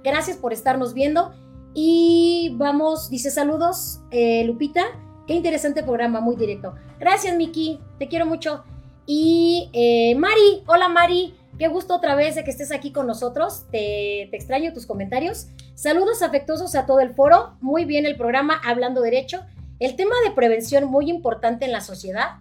Gracias por estarnos viendo. Y vamos, dice saludos, eh, Lupita. Qué interesante programa, muy directo. Gracias, Miki. Te quiero mucho. Y eh, Mari, hola Mari. Qué gusto otra vez de que estés aquí con nosotros. Te, extraño tus comentarios. Saludos afectuosos a todo el foro. Muy bien el programa Hablando Derecho. El tema de prevención muy importante en la sociedad.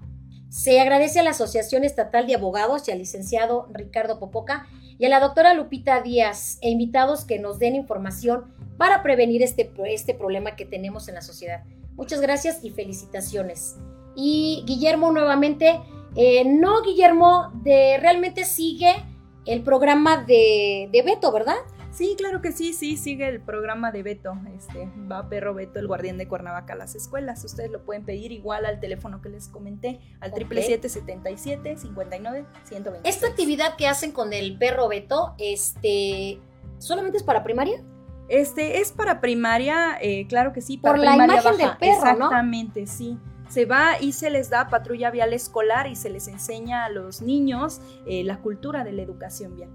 Se agradece a la Asociación Estatal de Abogados y al licenciado Ricardo Popoca y a la doctora Lupita Díaz e invitados que nos den información para prevenir este, este problema que tenemos en la sociedad. Muchas gracias y felicitaciones. Y Guillermo nuevamente, eh, no Guillermo, de realmente sigue el programa de, de Beto, ¿verdad? Sí, claro que sí, sí, sigue el programa de Beto. Este, va Perro Beto, el guardián de Cuernavaca a las escuelas. Ustedes lo pueden pedir igual al teléfono que les comenté, al triple siete setenta y siete cincuenta y nueve ciento Esta actividad que hacen con el Perro Beto, este, ¿solamente es para primaria? Este, es para primaria, eh, claro que sí. Por la imagen del perro, Exactamente, sí se va y se les da patrulla vial escolar y se les enseña a los niños eh, la cultura de la educación vial.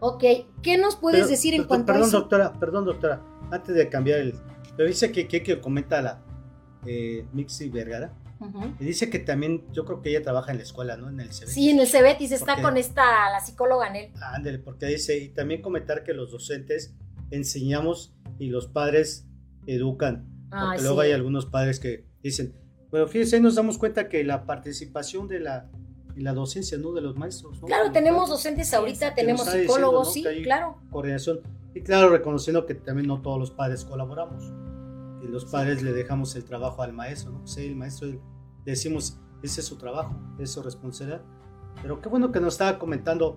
Ok, ¿qué nos puedes decir en cuanto a eso? Doctora, perdón, doctora, antes de cambiar el... Pero dice que, que, que comenta la eh, Mixi Vergara. Y dice que también, yo creo que ella trabaja en la escuela, ¿no? En el CEBET. Sí, en el CEBET y se está con esta, la psicóloga en él. Ándale, porque dice, y también comentar que los docentes enseñamos y los padres educan. Porque luego hay algunos padres que dicen, pero fíjense, nos damos cuenta que la participación de la y la docencia, ¿no? De los maestros. Claro, tenemos docentes ahorita, tenemos psicólogos, sí, claro. Coordinación. Y claro, reconociendo que también no todos los padres colaboramos. Y los padres le dejamos el trabajo al maestro, ¿no? Sí, el maestro le decimos, ese es su trabajo, es su responsabilidad. Pero qué bueno que nos estaba comentando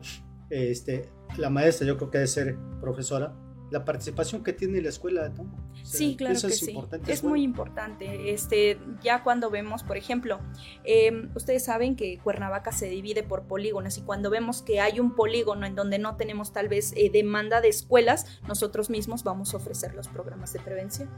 este, la maestra, yo creo que debe ser profesora, la participación que tiene la escuela. ¿no? sí, claro que es sí. es, muy importante. Este, ya cuando vemos, por ejemplo, em, ustedes saben que Cuernavaca se divide por polígonos y cuando vemos que hay un polígono en donde no tenemos tal vez eh, demanda de escuelas, nosotros mismos vamos a ofrecer los programas de prevención.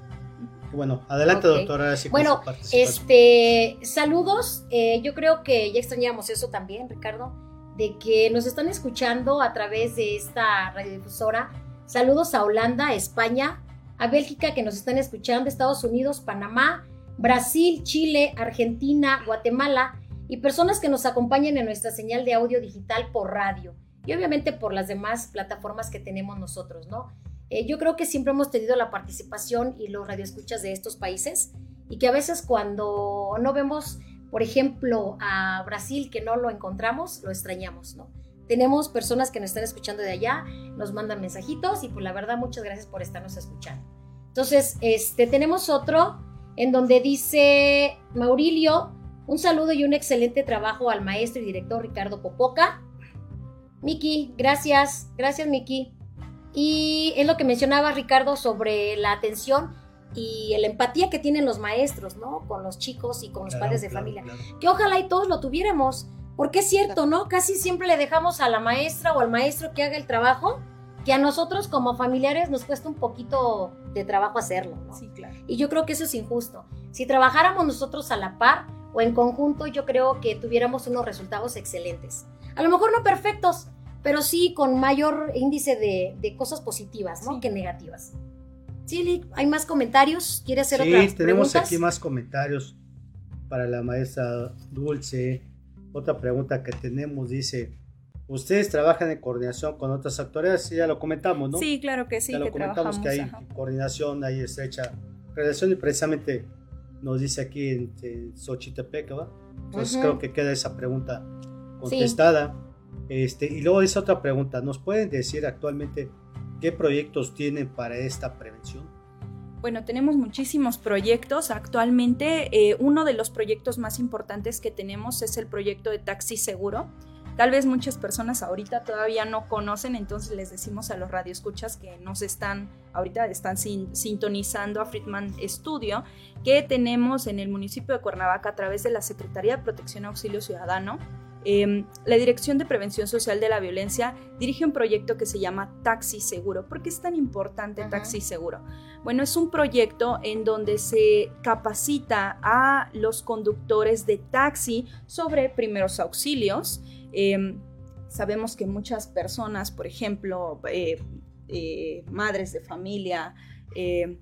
Bueno, adelante doctora. bueno, este, saludos. Eh, yo creo que ya extrañamos eso también, Ricardo, de que nos están escuchando a través de esta radiodifusora Saludos a Holanda, España, a Bélgica que nos están escuchando, Estados Unidos, Panamá, Brasil, Chile, Argentina, Guatemala y personas que nos acompañan en nuestra señal de audio digital por radio y obviamente por las demás plataformas que tenemos nosotros, ¿no? Eh, yo creo que siempre hemos tenido la participación y los radioescuchas de estos países y que a veces cuando no vemos, por ejemplo, a Brasil que no lo encontramos, lo extrañamos, ¿no? Tenemos personas que nos están escuchando de allá, nos mandan mensajitos y pues la verdad muchas gracias por estarnos escuchando. Entonces, este, tenemos otro en donde dice Maurilio, un saludo y un excelente trabajo al maestro y director Ricardo Popoca. Miki, gracias, gracias Miki. Y es lo que mencionaba Ricardo sobre la atención y la empatía que tienen los maestros, ¿no? Con los chicos y con los padres de familia. Que ojalá y todos lo tuviéramos porque es cierto, ¿no? Casi siempre le dejamos a la maestra o al maestro que haga el trabajo, que a nosotros como familiares nos cuesta un poquito de trabajo hacerlo, ¿no? Sí, claro. Y yo creo que eso es injusto. Si trabajáramos nosotros a la par o en conjunto, yo creo que tuviéramos unos resultados excelentes. A lo mejor no perfectos, pero sí con mayor índice de, cosas positivas, ¿no? Que negativas. Sí, hay más comentarios. ¿Quiere hacer sí, Sí, tenemos aquí más comentarios para la maestra Dulce. Otra pregunta que tenemos dice, ustedes trabajan en coordinación con otras autoridades, ya lo comentamos, ¿no? Sí, claro que sí. Ya lo comentamos que hay coordinación, hay estrecha relación y precisamente nos dice aquí en, Xochitepec, ¿verdad? Entonces creo que queda esa pregunta contestada. Este, y luego dice otra pregunta, ¿nos pueden decir actualmente qué proyectos tienen para esta prevención? Bueno, tenemos muchísimos proyectos. Actualmente eh, uno de los proyectos más importantes que tenemos es el proyecto de taxi seguro. Tal vez muchas personas ahorita todavía no conocen, entonces les decimos a los radioescuchas que nos están, ahorita están sintonizando a Friedman Studio, que tenemos en el municipio de Cuernavaca a través de la Secretaría de Protección y Auxilio Ciudadano Em, la Dirección de Prevención Social de la Violencia dirige un proyecto que se llama Taxi Seguro. ¿Por qué es tan importante Taxi Seguro? Bueno, es un proyecto en donde se capacita a los conductores de taxi sobre primeros auxilios. Em, sabemos que muchas personas, por ejemplo, eh, eh, madres de familia, eh,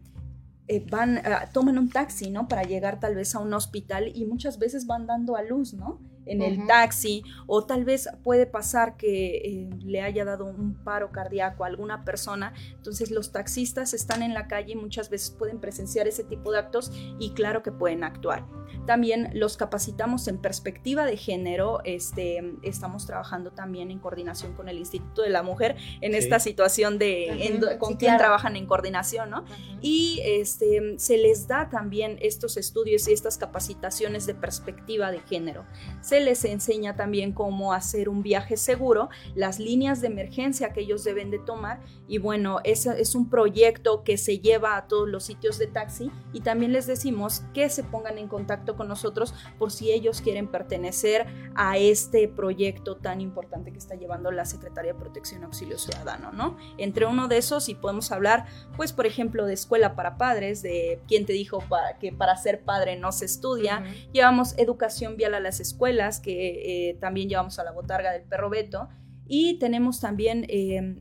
van, ah, toman un taxi, ¿no? Para llegar tal vez a un hospital y muchas veces van dando a luz, ¿no? En el taxi o tal vez puede pasar que eh, le haya dado un paro cardíaco a alguna persona. Entonces los taxistas están en la calle y muchas veces pueden presenciar ese tipo de actos y claro que pueden actuar. También los capacitamos en perspectiva de género. Este, estamos trabajando también en coordinación con el Instituto de la Mujer en esta situación de con quien trabajan en coordinación, ¿no? Y este, se les da también estos estudios y estas capacitaciones de perspectiva de género. Se les enseña también cómo hacer un viaje seguro, las líneas de emergencia que ellos deben de tomar y bueno, ese es un proyecto que se lleva a todos los sitios de taxi y también les decimos que se pongan en contacto con nosotros por si ellos quieren pertenecer a este proyecto tan importante que está llevando la Secretaría de Protección y Auxilio Ciudadano, ¿no? Entre uno de esos y podemos hablar, pues por ejemplo, de escuela para padres, de quién te dijo para, que para ser padre no se estudia, llevamos educación vial a las escuelas, que eh, también llevamos a la botarga del perro Beto. Y tenemos también eh,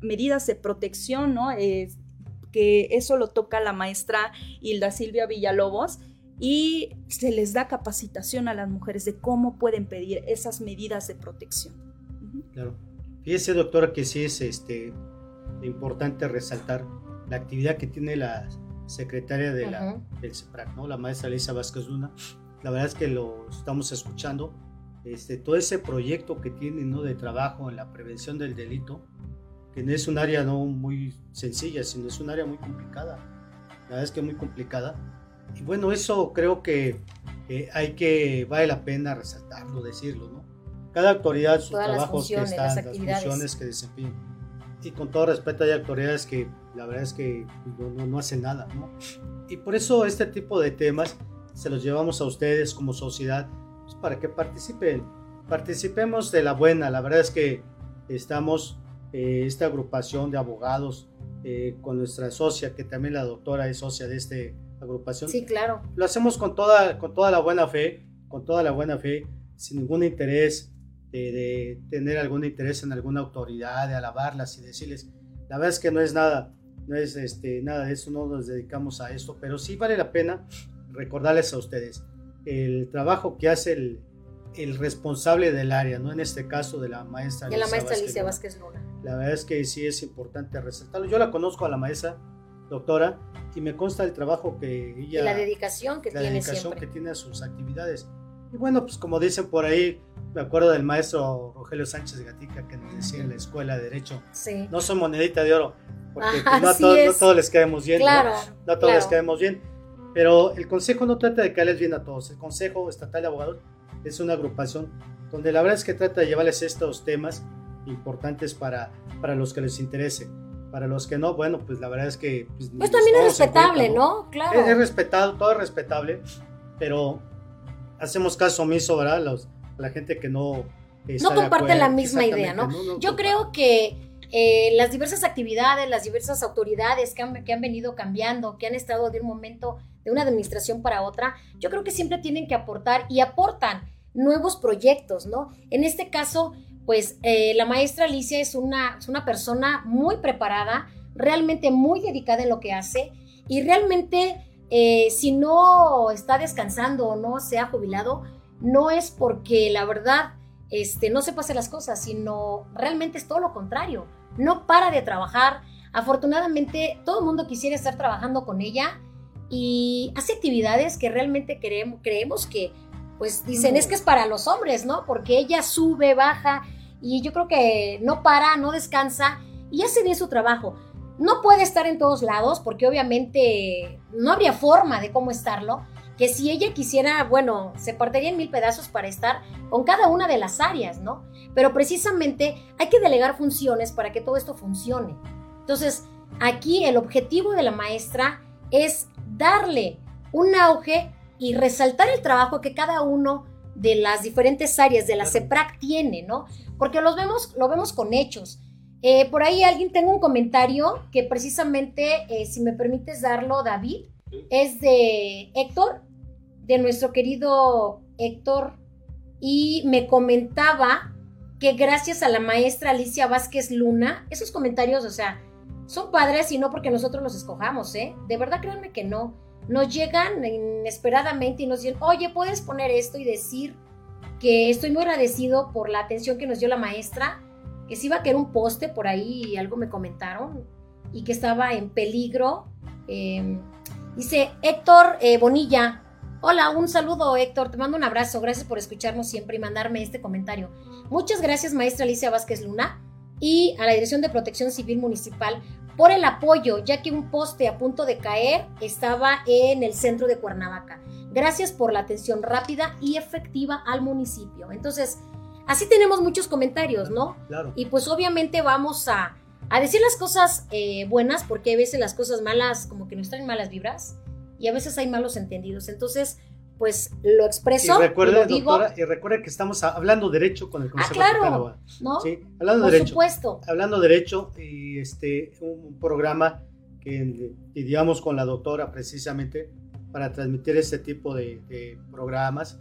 medidas de protección, ¿no? que eso lo toca la maestra Hilda Silvia Villalobos y se les da capacitación a las mujeres de cómo pueden pedir esas medidas de protección. Claro. Fíjese, doctora, que sí es este, importante resaltar la actividad que tiene la secretaria de la, del CEPRAC, ¿no? la maestra Elisa Vázquez Luna, la verdad es que lo estamos escuchando. Este, todo ese proyecto que tienen ¿no? de trabajo en la prevención del delito, que no es un área no muy sencilla, sino es un área muy complicada. La verdad es que muy complicada. Y bueno, eso creo que eh, hay que, vale la pena resaltarlo, decirlo, ¿no? Cada autoridad, sus trabajos que están, las, funciones que desempeñan. Y con todo respeto hay autoridades que la verdad es que no, no hacen nada, ¿no? Y por eso este tipo de temas se los llevamos a ustedes como sociedad pues, para que participen. Participemos de la buena. La verdad es que estamos, eh, esta agrupación de abogados, eh, con nuestra socia, que también la doctora es socia de esta agrupación. Sí, claro. Lo hacemos con toda, con toda la buena fe, con toda la buena fe, sin ningún interés de, de tener algún interés en alguna autoridad, de alabarlas y decirles, la verdad es que no es nada. no es este, nada de eso, no nos dedicamos a esto, pero sí vale la pena recordarles a ustedes el trabajo que hace el, el responsable del área, ¿no? En este caso de la maestra De la maestra Alicia Vázquez Luna. La verdad es que sí es importante resaltarlo. Yo la conozco a la maestra, doctora, y me consta el trabajo que ella... Y la dedicación que la tiene dedicación siempre. que tiene a sus actividades. Y bueno, pues como dicen por ahí, me acuerdo del maestro Rogelio Sánchez Gatica que nos decía en la escuela de Derecho, Sí. no soy monedita de oro, porque pues, Ah, no, a todos, no todos les caemos bien. ¿no? Claro. No a todos les claro. caemos bien. Pero el Consejo no trata de caerles bien a todos. El Consejo Estatal de Abogados es una agrupación donde la verdad es que trata de llevarles estos temas importantes para, para los que les interese. Para los que no, bueno, pues la verdad es que... Pues, Pues también es respetable, cuenta, ¿no? Claro. Es, es respetado, todo es respetable, pero hacemos caso omiso, ¿verdad? Los, la gente que no... de comparte la misma idea, ¿no? Exactamente, no Yo creo que eh, las diversas actividades, las diversas autoridades que han, que venido cambiando, que han estado de un momento, de una administración para otra, yo creo que siempre tienen que aportar y aportan nuevos proyectos, ¿no? En este caso, pues eh, la maestra Alicia es una, es una persona muy preparada, realmente muy dedicada en lo que hace y realmente eh, si no está descansando o no se ha jubilado, no es porque la verdad este, no se pase las cosas, sino realmente es todo lo contrario. No para de trabajar. Afortunadamente, todo el mundo quisiera estar trabajando con ella y hace actividades que realmente creemos, que, pues dicen, es que es para los hombres, ¿no? Porque ella sube, baja y yo creo que no para, no descansa y hace bien su trabajo. No puede estar en todos lados porque obviamente no habría forma de cómo estarlo, que si ella quisiera, bueno, se partiría en mil pedazos para estar con cada una de las áreas, ¿no? Pero precisamente hay que delegar funciones para que todo esto funcione. Entonces, aquí el objetivo de la maestra es darle un auge y resaltar el trabajo que cada uno de las diferentes áreas de la. CEPRAC tiene, ¿no? Porque los vemos, lo vemos con hechos. Eh, por ahí alguien tengo un comentario que precisamente, eh, si me permites darlo, David, es de Héctor, de nuestro querido Héctor, y me comentaba que gracias a la maestra Alicia Vázquez Luna, esos comentarios, o sea, son padres y no porque nosotros los escojamos, ¿eh? De verdad créanme que no. Nos llegan inesperadamente y nos dicen, oye, puedes poner esto y decir que estoy muy agradecido por la atención que nos dio la maestra, que se iba a caer un poste por ahí algo me comentaron y que estaba en peligro. Eh, dice Héctor eh, Bonilla, hola, un saludo Héctor, te mando un abrazo, gracias por escucharnos siempre y mandarme este comentario. Muchas gracias maestra Alicia Vázquez Luna y a la Dirección de Protección Civil Municipal por el apoyo, ya que un poste a punto de caer estaba en el centro de Cuernavaca. Gracias por la atención rápida y efectiva al municipio. Entonces, así tenemos muchos comentarios, ¿no? Claro. Y pues obviamente vamos a, a decir las cosas eh, buenas, porque a veces las cosas malas como que nos traen malas vibras y a veces hay malos entendidos. Entonces, pues lo Y expreso, recuerde, lo digo, doctora, y recuerde que estamos hablando derecho con el Consejo claro. De Abogados. ¿no? Sí, hablando Por derecho. supuesto. Hablando derecho, y este, un programa que ideamos con la doctora precisamente para transmitir este tipo de, de programas,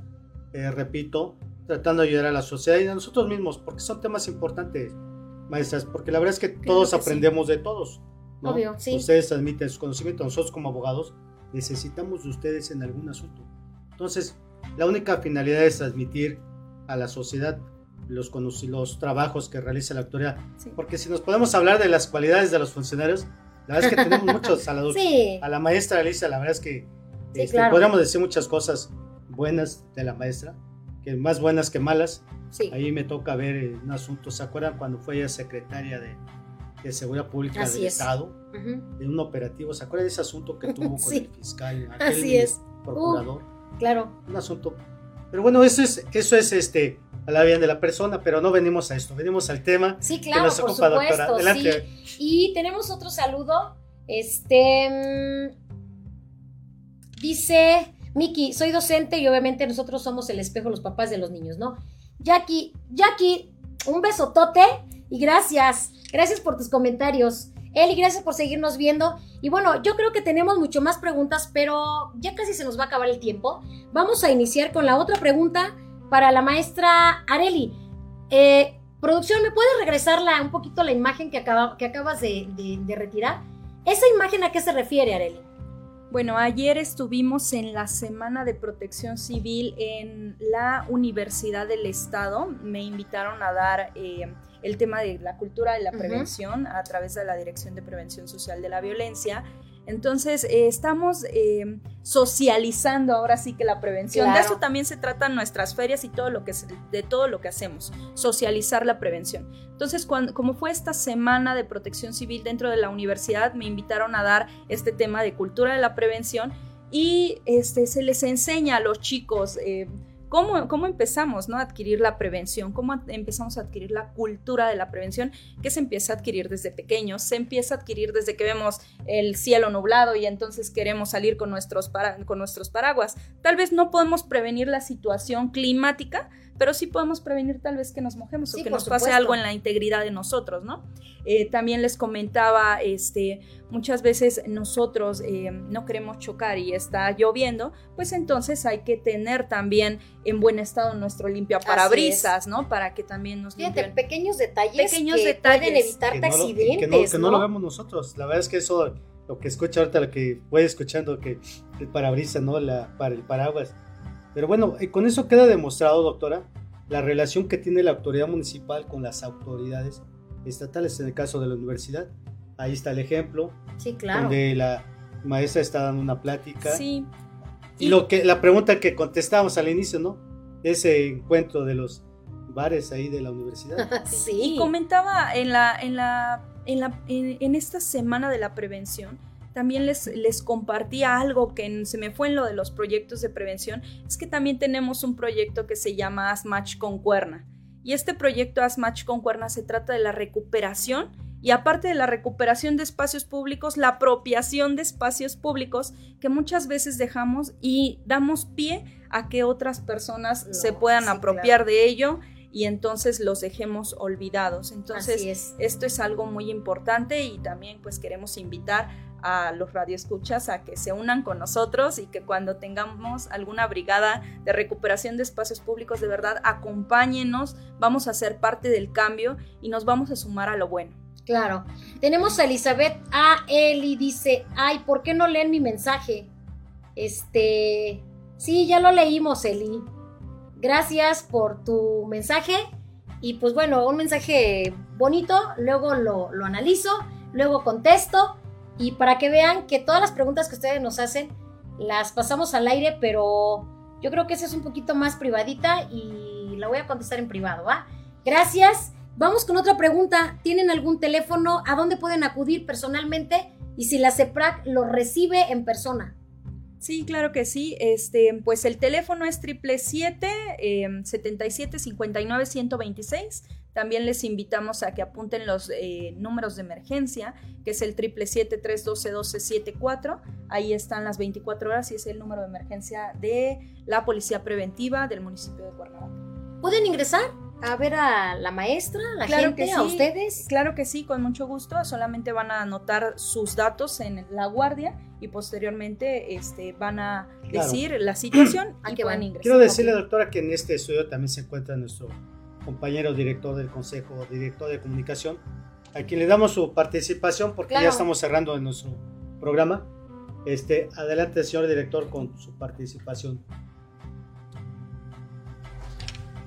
eh, repito, tratando de ayudar a la sociedad y a nosotros mismos, porque son temas importantes, maestras, porque la verdad es que todos que sí. aprendemos de todos. ¿no? Obvio, sí. Ustedes transmiten su conocimiento, nosotros como abogados necesitamos de ustedes en algún asunto. Entonces, la única finalidad es transmitir a la sociedad los, los trabajos que realiza la autoridad. Sí. Porque si nos podemos hablar de las cualidades de los funcionarios, la verdad es que tenemos muchos. A la, Sí, a la maestra Alicia, la verdad es que Sí, este, claro. podríamos decir muchas cosas buenas de la maestra, que más buenas que malas. Ahí me toca ver eh, un asunto. ¿Se acuerdan cuando fue ella secretaria de, de Seguridad Pública Así del es. Estado? Ujú, De un operativo. ¿Se acuerdan de ese asunto que tuvo con Sí. el fiscal? Así es. Procurador. Claro. un asunto. Pero bueno, eso es, eso es este, a la bien de la persona, pero no venimos a esto, venimos al tema. Sí, que claro, nos por ocupa, doctora. supuesto. Adelante. Sí. Y tenemos otro saludo. Este mm, dice Miki, soy docente y obviamente nosotros somos el espejo, los papás de los niños, ¿no? Jackie, Jackie, un besotote y gracias. Gracias por tus comentarios. Eli, gracias por seguirnos viendo. Y bueno, yo creo que tenemos mucho más preguntas, pero ya casi se nos va a acabar el tiempo. Vamos a iniciar con la otra pregunta para la maestra Areli. Eh, producción, ¿me puedes regresar un poquito la imagen que, acaba- que acabas de retirar? ¿Esa imagen a qué se refiere, Areli? Bueno, ayer estuvimos en la Semana de Protección Civil en la Universidad del Estado. Me invitaron a dar eh, el tema de la cultura de la prevención a través de la Dirección de Prevención Social de la Violencia entonces, eh, estamos eh, socializando ahora sí que la prevención. De eso también se tratan nuestras ferias y todo lo que de todo lo que hacemos, socializar la prevención. Entonces, cuando, como fue esta semana de protección civil dentro de la universidad, me invitaron a dar este tema de cultura de la prevención y este, se les enseña a los chicos. Eh, ¿Cómo, empezamos ¿no? a adquirir la prevención? ¿Cómo empezamos a adquirir la cultura de la prevención? Que se empieza a adquirir desde pequeños, se empieza a adquirir desde que vemos el cielo nublado y entonces queremos salir con nuestros, con nuestros paraguas. Tal vez no podemos prevenir la situación climática, pero sí podemos prevenir tal vez que nos mojemos o que nos pase algo en la integridad de nosotros, ¿no? Eh, también les comentaba, este, muchas veces nosotros eh, no queremos chocar y está lloviendo, pues entonces hay que tener también en buen estado nuestro limpio parabrisas, ¿no? Para que también nos Fíjate, pequeños detalles pequeños que detalles. pueden evitarte accidentes, que no, lo vemos nosotros. La verdad es que eso, lo que escucha ahorita, lo que voy escuchando, que el parabrisas, ¿no? La, para el paraguas pero bueno, eh, con eso queda demostrado, doctora, la relación que tiene la autoridad municipal con las autoridades estatales, en el caso de la universidad. Ahí está el ejemplo. Sí, claro. Donde la maestra está dando una plática. Sí. Y, lo que, la pregunta que contestábamos al inicio, ¿no? Ese encuentro de los bares ahí de la universidad. sí. Y comentaba en la, en la, en la, en esta semana de la prevención también les, les compartía algo que se me fue en lo de los proyectos de prevención, es que también tenemos un proyecto que se llama Asmatch con Cuerna. Y este proyecto Asmatch con Cuerna se trata de la recuperación y aparte de la recuperación de espacios públicos, la apropiación de espacios públicos que muchas veces dejamos y damos pie a que otras personas se puedan apropiar de ello y entonces los dejemos olvidados. Entonces, esto es algo muy importante y también pues queremos invitar a los radioescuchas a que se unan con nosotros y que cuando tengamos alguna brigada de recuperación de espacios públicos, de verdad, acompáñenos, vamos a ser parte del cambio y nos vamos a sumar a lo bueno. Claro. Tenemos a Elizabeth A. Eli dice, ay, ¿por qué no leen mi mensaje? Este, sí, ya lo leímos, Eli. Gracias por tu mensaje. Y pues bueno, un mensaje bonito, luego lo, lo analizo, luego contesto y para que vean que todas las preguntas que ustedes nos hacen las pasamos al aire, pero yo creo que esa es un poquito más privadita y la voy a contestar en privado, ¿va? Gracias. Vamos con otra pregunta. ¿Tienen algún teléfono? ¿A dónde pueden acudir personalmente? Y si la CEPRAC lo recibe en persona. Sí, claro que sí. Este, pues el teléfono es triple siete eh, setenta cincuenta ciento veintiséis. También les invitamos a que apunten los eh, números de emergencia, que es el triple siete tres doce doce siete cuatro. Ahí están las 24 horas y es el número de emergencia de la policía preventiva del municipio de Cuernavaca. ¿Pueden ingresar? a ver a la maestra, a la gente, a ustedes? Claro que sí, con mucho gusto. Solamente van a anotar sus datos en la guardia y posteriormente este, van a decir la situación a que van a ingresar. Quiero decirle, doctora, que en este estudio también se encuentra nuestro compañero director del Consejo, director de comunicación, a quien le damos su participación porque ya estamos cerrando en nuestro programa. Este, adelante, señor director, con su participación.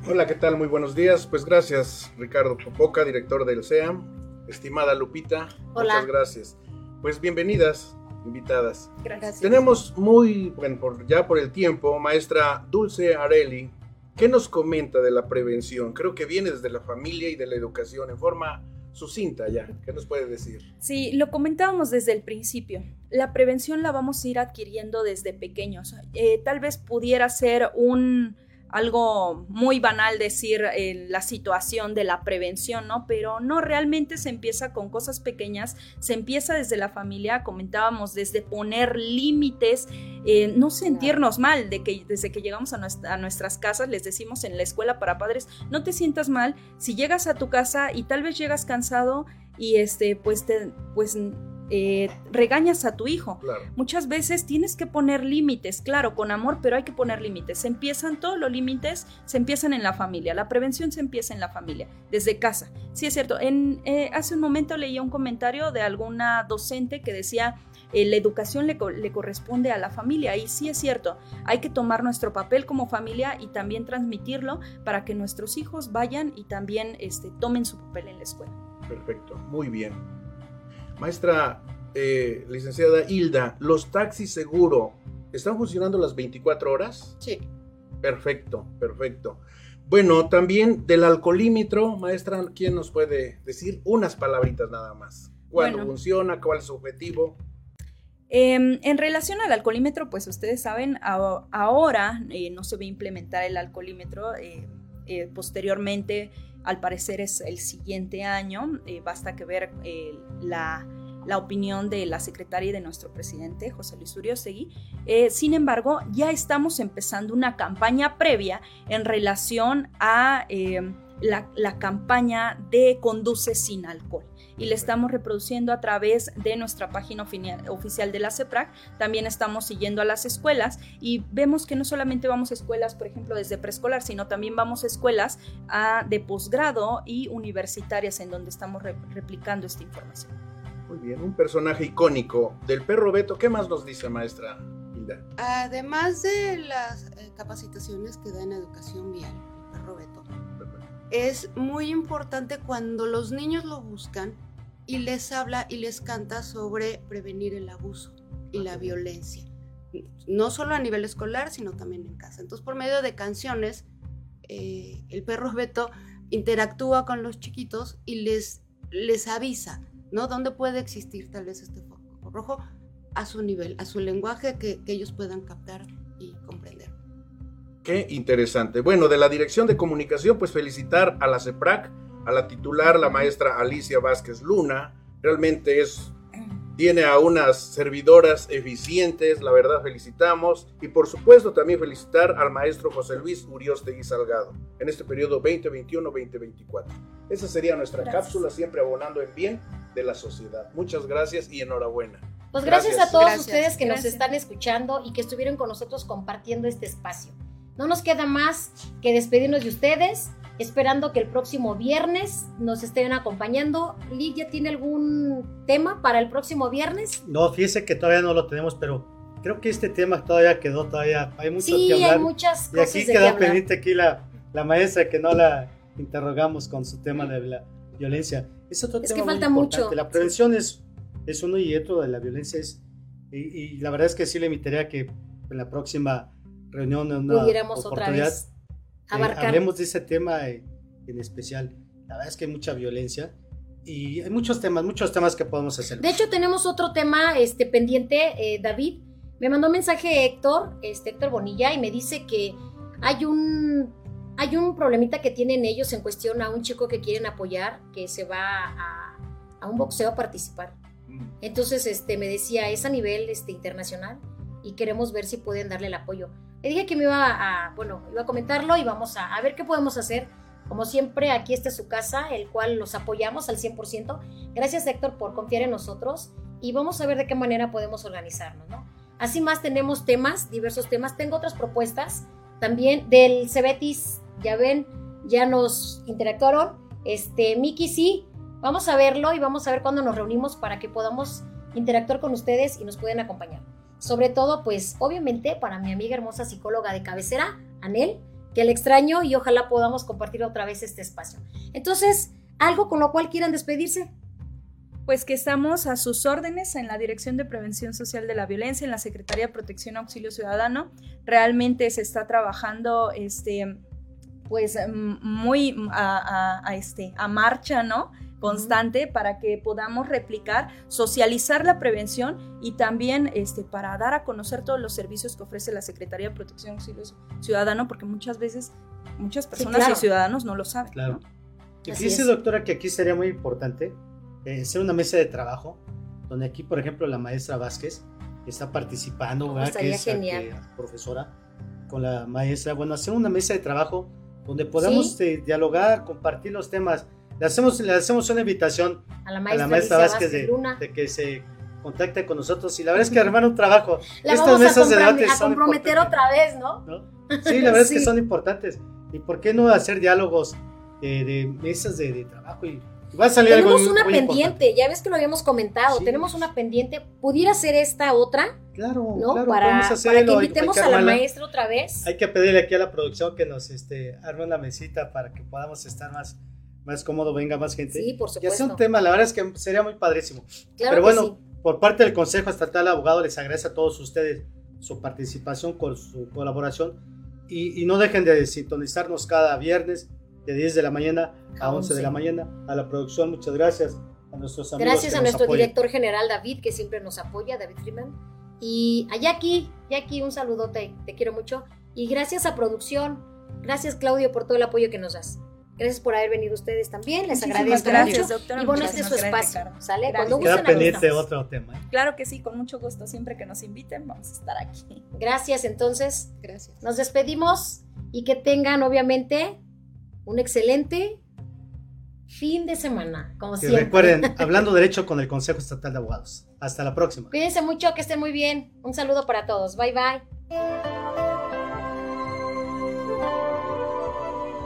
Hola, ¿qué tal? Muy buenos días. Pues gracias, Ricardo Popoca, director del SEAM. Estimada Lupita, muchas gracias. Pues bienvenidas, invitadas. Gracias. Tenemos muy, bueno, ya por el tiempo, maestra Dulce Areli, ¿qué nos comenta de la prevención? Creo que viene desde la familia y de la educación en forma sucinta ya. ¿Qué nos puede decir? Sí, lo comentábamos desde el principio. La prevención la vamos a ir adquiriendo desde pequeños. Eh, tal vez pudiera ser un algo muy banal decir eh, la situación de la prevención, ¿no? Pero no, realmente se empieza con cosas pequeñas, se empieza desde la familia, comentábamos, desde poner límites, eh, no sentirnos mal, de que desde que llegamos a, a, nuestras casas, les decimos en la escuela para padres, no te sientas mal, si llegas a tu casa y tal vez llegas cansado y este, pues te, pues eh, regañas a tu hijo. Muchas veces tienes que poner límites, claro, con amor, pero hay que poner límites. Se empiezan todos los límites, se empiezan en la familia. La prevención se empieza en la familia, desde casa. Sí, es cierto. En, eh, hace un momento leía un comentario de alguna docente que decía, eh, la educación le, corresponde a la familia. Y sí es cierto, hay que tomar nuestro papel como familia y también transmitirlo para que nuestros hijos vayan y también este, tomen su papel en la escuela. Perfecto, muy bien. Maestra eh, licenciada Hilda, ¿los taxis seguro están funcionando las 24 horas? Sí. Perfecto, perfecto. Bueno, también del alcoholímetro, maestra, ¿quién nos puede decir unas palabritas nada más? ¿Cuándo funciona? ¿Cuál es su objetivo? Em, en relación al alcoholímetro, pues ustedes saben, ahora eh, no se va a implementar el alcoholímetro. Eh, posteriormente al parecer es el siguiente año. Eh, basta que ver eh, la, opinión de la secretaria y de nuestro presidente, José Luis Uriostegui. Eh, sin embargo, ya estamos empezando una campaña previa en relación a la, la campaña de Conduce sin alcohol y le estamos reproduciendo a través de nuestra página oficial de la CEPRAC. También estamos siguiendo a las escuelas y vemos que no solamente vamos a escuelas, por ejemplo, desde preescolar, sino también vamos a escuelas de posgrado y universitarias en donde estamos replicando esta información. Muy bien, un personaje icónico del perro Beto. ¿Qué más nos dice, maestra Hilda? Además de las eh, capacitaciones que da en educación vial, el perro Beto, es muy importante cuando los niños lo buscan y les habla y les canta sobre prevenir el abuso y la violencia. No solo a nivel escolar, sino también en casa. Entonces, por medio de canciones, eh, el perro Beto interactúa con los chiquitos y les, les avisa, ¿no? Dónde puede existir tal vez este foco rojo a su nivel, a su lenguaje que, ellos puedan captar y comprender. Qué interesante. Bueno, de la Dirección de Comunicación, pues felicitar a la CEPRAC a la titular, la maestra Alicia Vázquez Luna. Realmente es, tiene a unas servidoras eficientes, la verdad felicitamos. Y por supuesto también felicitar al maestro José Luis Uriostegui Salgado en este periodo 2021-2024. Esa sería nuestra cápsula, siempre abonando en bien de la sociedad. Muchas gracias y enhorabuena. Pues gracias, a todos ustedes que nos están escuchando y que estuvieron con nosotros compartiendo este espacio. No nos queda más que despedirnos de ustedes esperando que el próximo viernes nos estén acompañando. ¿Lidia tiene algún tema para el próximo viernes? No, fíjese que todavía no lo tenemos, pero creo que este tema todavía quedó, todavía hay mucho sí, que hablar. hay muchas cosas Y aquí queda pendiente aquí la, la, maestra que no la interrogamos con su tema de la violencia. Es otro es tema que falta mucho. La prevención es, es uno y otro de la violencia es, y, la verdad es que sí le invitaría que en la próxima reunión, en una Pudiéramos otra vez Abarcar. hablemos de ese tema en especial. La verdad es que hay mucha violencia y hay muchos temas, muchos temas que podemos hacer. De hecho, tenemos otro tema este, pendiente, eh, David. Me mandó un mensaje Héctor, este, Héctor Bonilla, y me dice que hay un, hay un problemita que tienen ellos en cuestión a un chico que quieren apoyar, que se va a, a un boxeo a participar. Mm. Entonces, este, me decía, es a nivel este, internacional y queremos ver si pueden darle el apoyo. Le dije que me iba a, bueno, iba a comentarlo y vamos a, a ver qué podemos hacer. Como siempre, aquí está su casa, el cual los apoyamos al 100%. Gracias, Héctor, por confiar en nosotros y vamos a ver de qué manera podemos organizarnos, ¿no? Así más tenemos temas, diversos temas. Tengo otras propuestas también del Cebetis, ya ven, ya nos interactuaron. Este, Miki sí, vamos a verlo y vamos a ver cuándo nos reunimos para que podamos interactuar con ustedes y nos pueden acompañar. Sobre todo, pues obviamente para mi amiga hermosa psicóloga de cabecera, Anel, que le extraño y ojalá podamos compartir otra vez este espacio. Entonces, algo con lo cual quieran despedirse. Pues que estamos a sus órdenes en la Dirección de Prevención Social de la Violencia, en la Secretaría de Protección Auxilio Ciudadano. Realmente se está trabajando este, pues muy a, a, este, a marcha, ¿no? Constante para que podamos replicar, socializar la prevención y también este, para dar a conocer todos los servicios que ofrece la Secretaría de Protección Ciudadano, porque muchas veces muchas personas y ciudadanos no lo saben. Claro. Y fíjese, doctora, que aquí sería muy importante eh, hacer una mesa de trabajo, donde aquí, por ejemplo, la maestra Vázquez está participando, que es profesora, con la maestra, bueno, hacer una mesa de trabajo donde podamos eh, dialogar, compartir los temas le hacemos, le hacemos una invitación a la maestra, Vázquez, de, que se contacten con nosotros y la verdad es que armar un trabajo. La Estas vamos mesas a, de debate a comprometer otra vez, ¿no? ¿no? Sí, la verdad es que son importantes. ¿Y por qué no hacer diálogos de mesas de, de trabajo? Y, y va a salir algo Tenemos una muy pendiente, importante. ya ves que lo habíamos comentado, Sí. tenemos una pendiente. ¿Pudiera ser esta otra? Claro, ¿No? claro, para, que invitemos a la maestra otra vez. Hay que pedirle aquí a la producción que nos este, arme una mesita para que podamos estar más, más cómodo, venga más gente. Sí, por Y hacer supuesto. un tema, la verdad es que sería muy padrísimo. Claro Pero que bueno, sí. por parte del Consejo Estatal de Abogado les agradece a todos ustedes su participación, con su colaboración y, y no dejen de sintonizarnos cada viernes de 10 de la mañana a A 11 de la 11. mañana. A la producción, muchas gracias. A nuestros amigos Gracias a nuestro apoyan. director general David, que siempre nos apoya, David Freeman. Y a Jackie, Jackie, un saludote, te quiero mucho. Y gracias a producción, gracias Claudio por todo el apoyo que nos das. Gracias por haber venido ustedes también, les Muchísimas agradezco gracias, mucho. doctora. Y bueno, este es su espacio, gracias, ¿sale? Gracias. Cuando gusten, pendiente otro tema. ¿eh? Claro que sí, con mucho gusto. Siempre que nos inviten, vamos a estar aquí. Gracias, entonces, Gracias. nos despedimos y que tengan, obviamente, un excelente fin de semana, como Y siempre. recuerden, hablando derecho con el Consejo Estatal de Abogados. Hasta la próxima. Cuídense mucho, que estén muy bien. Un saludo para todos. Bye, bye.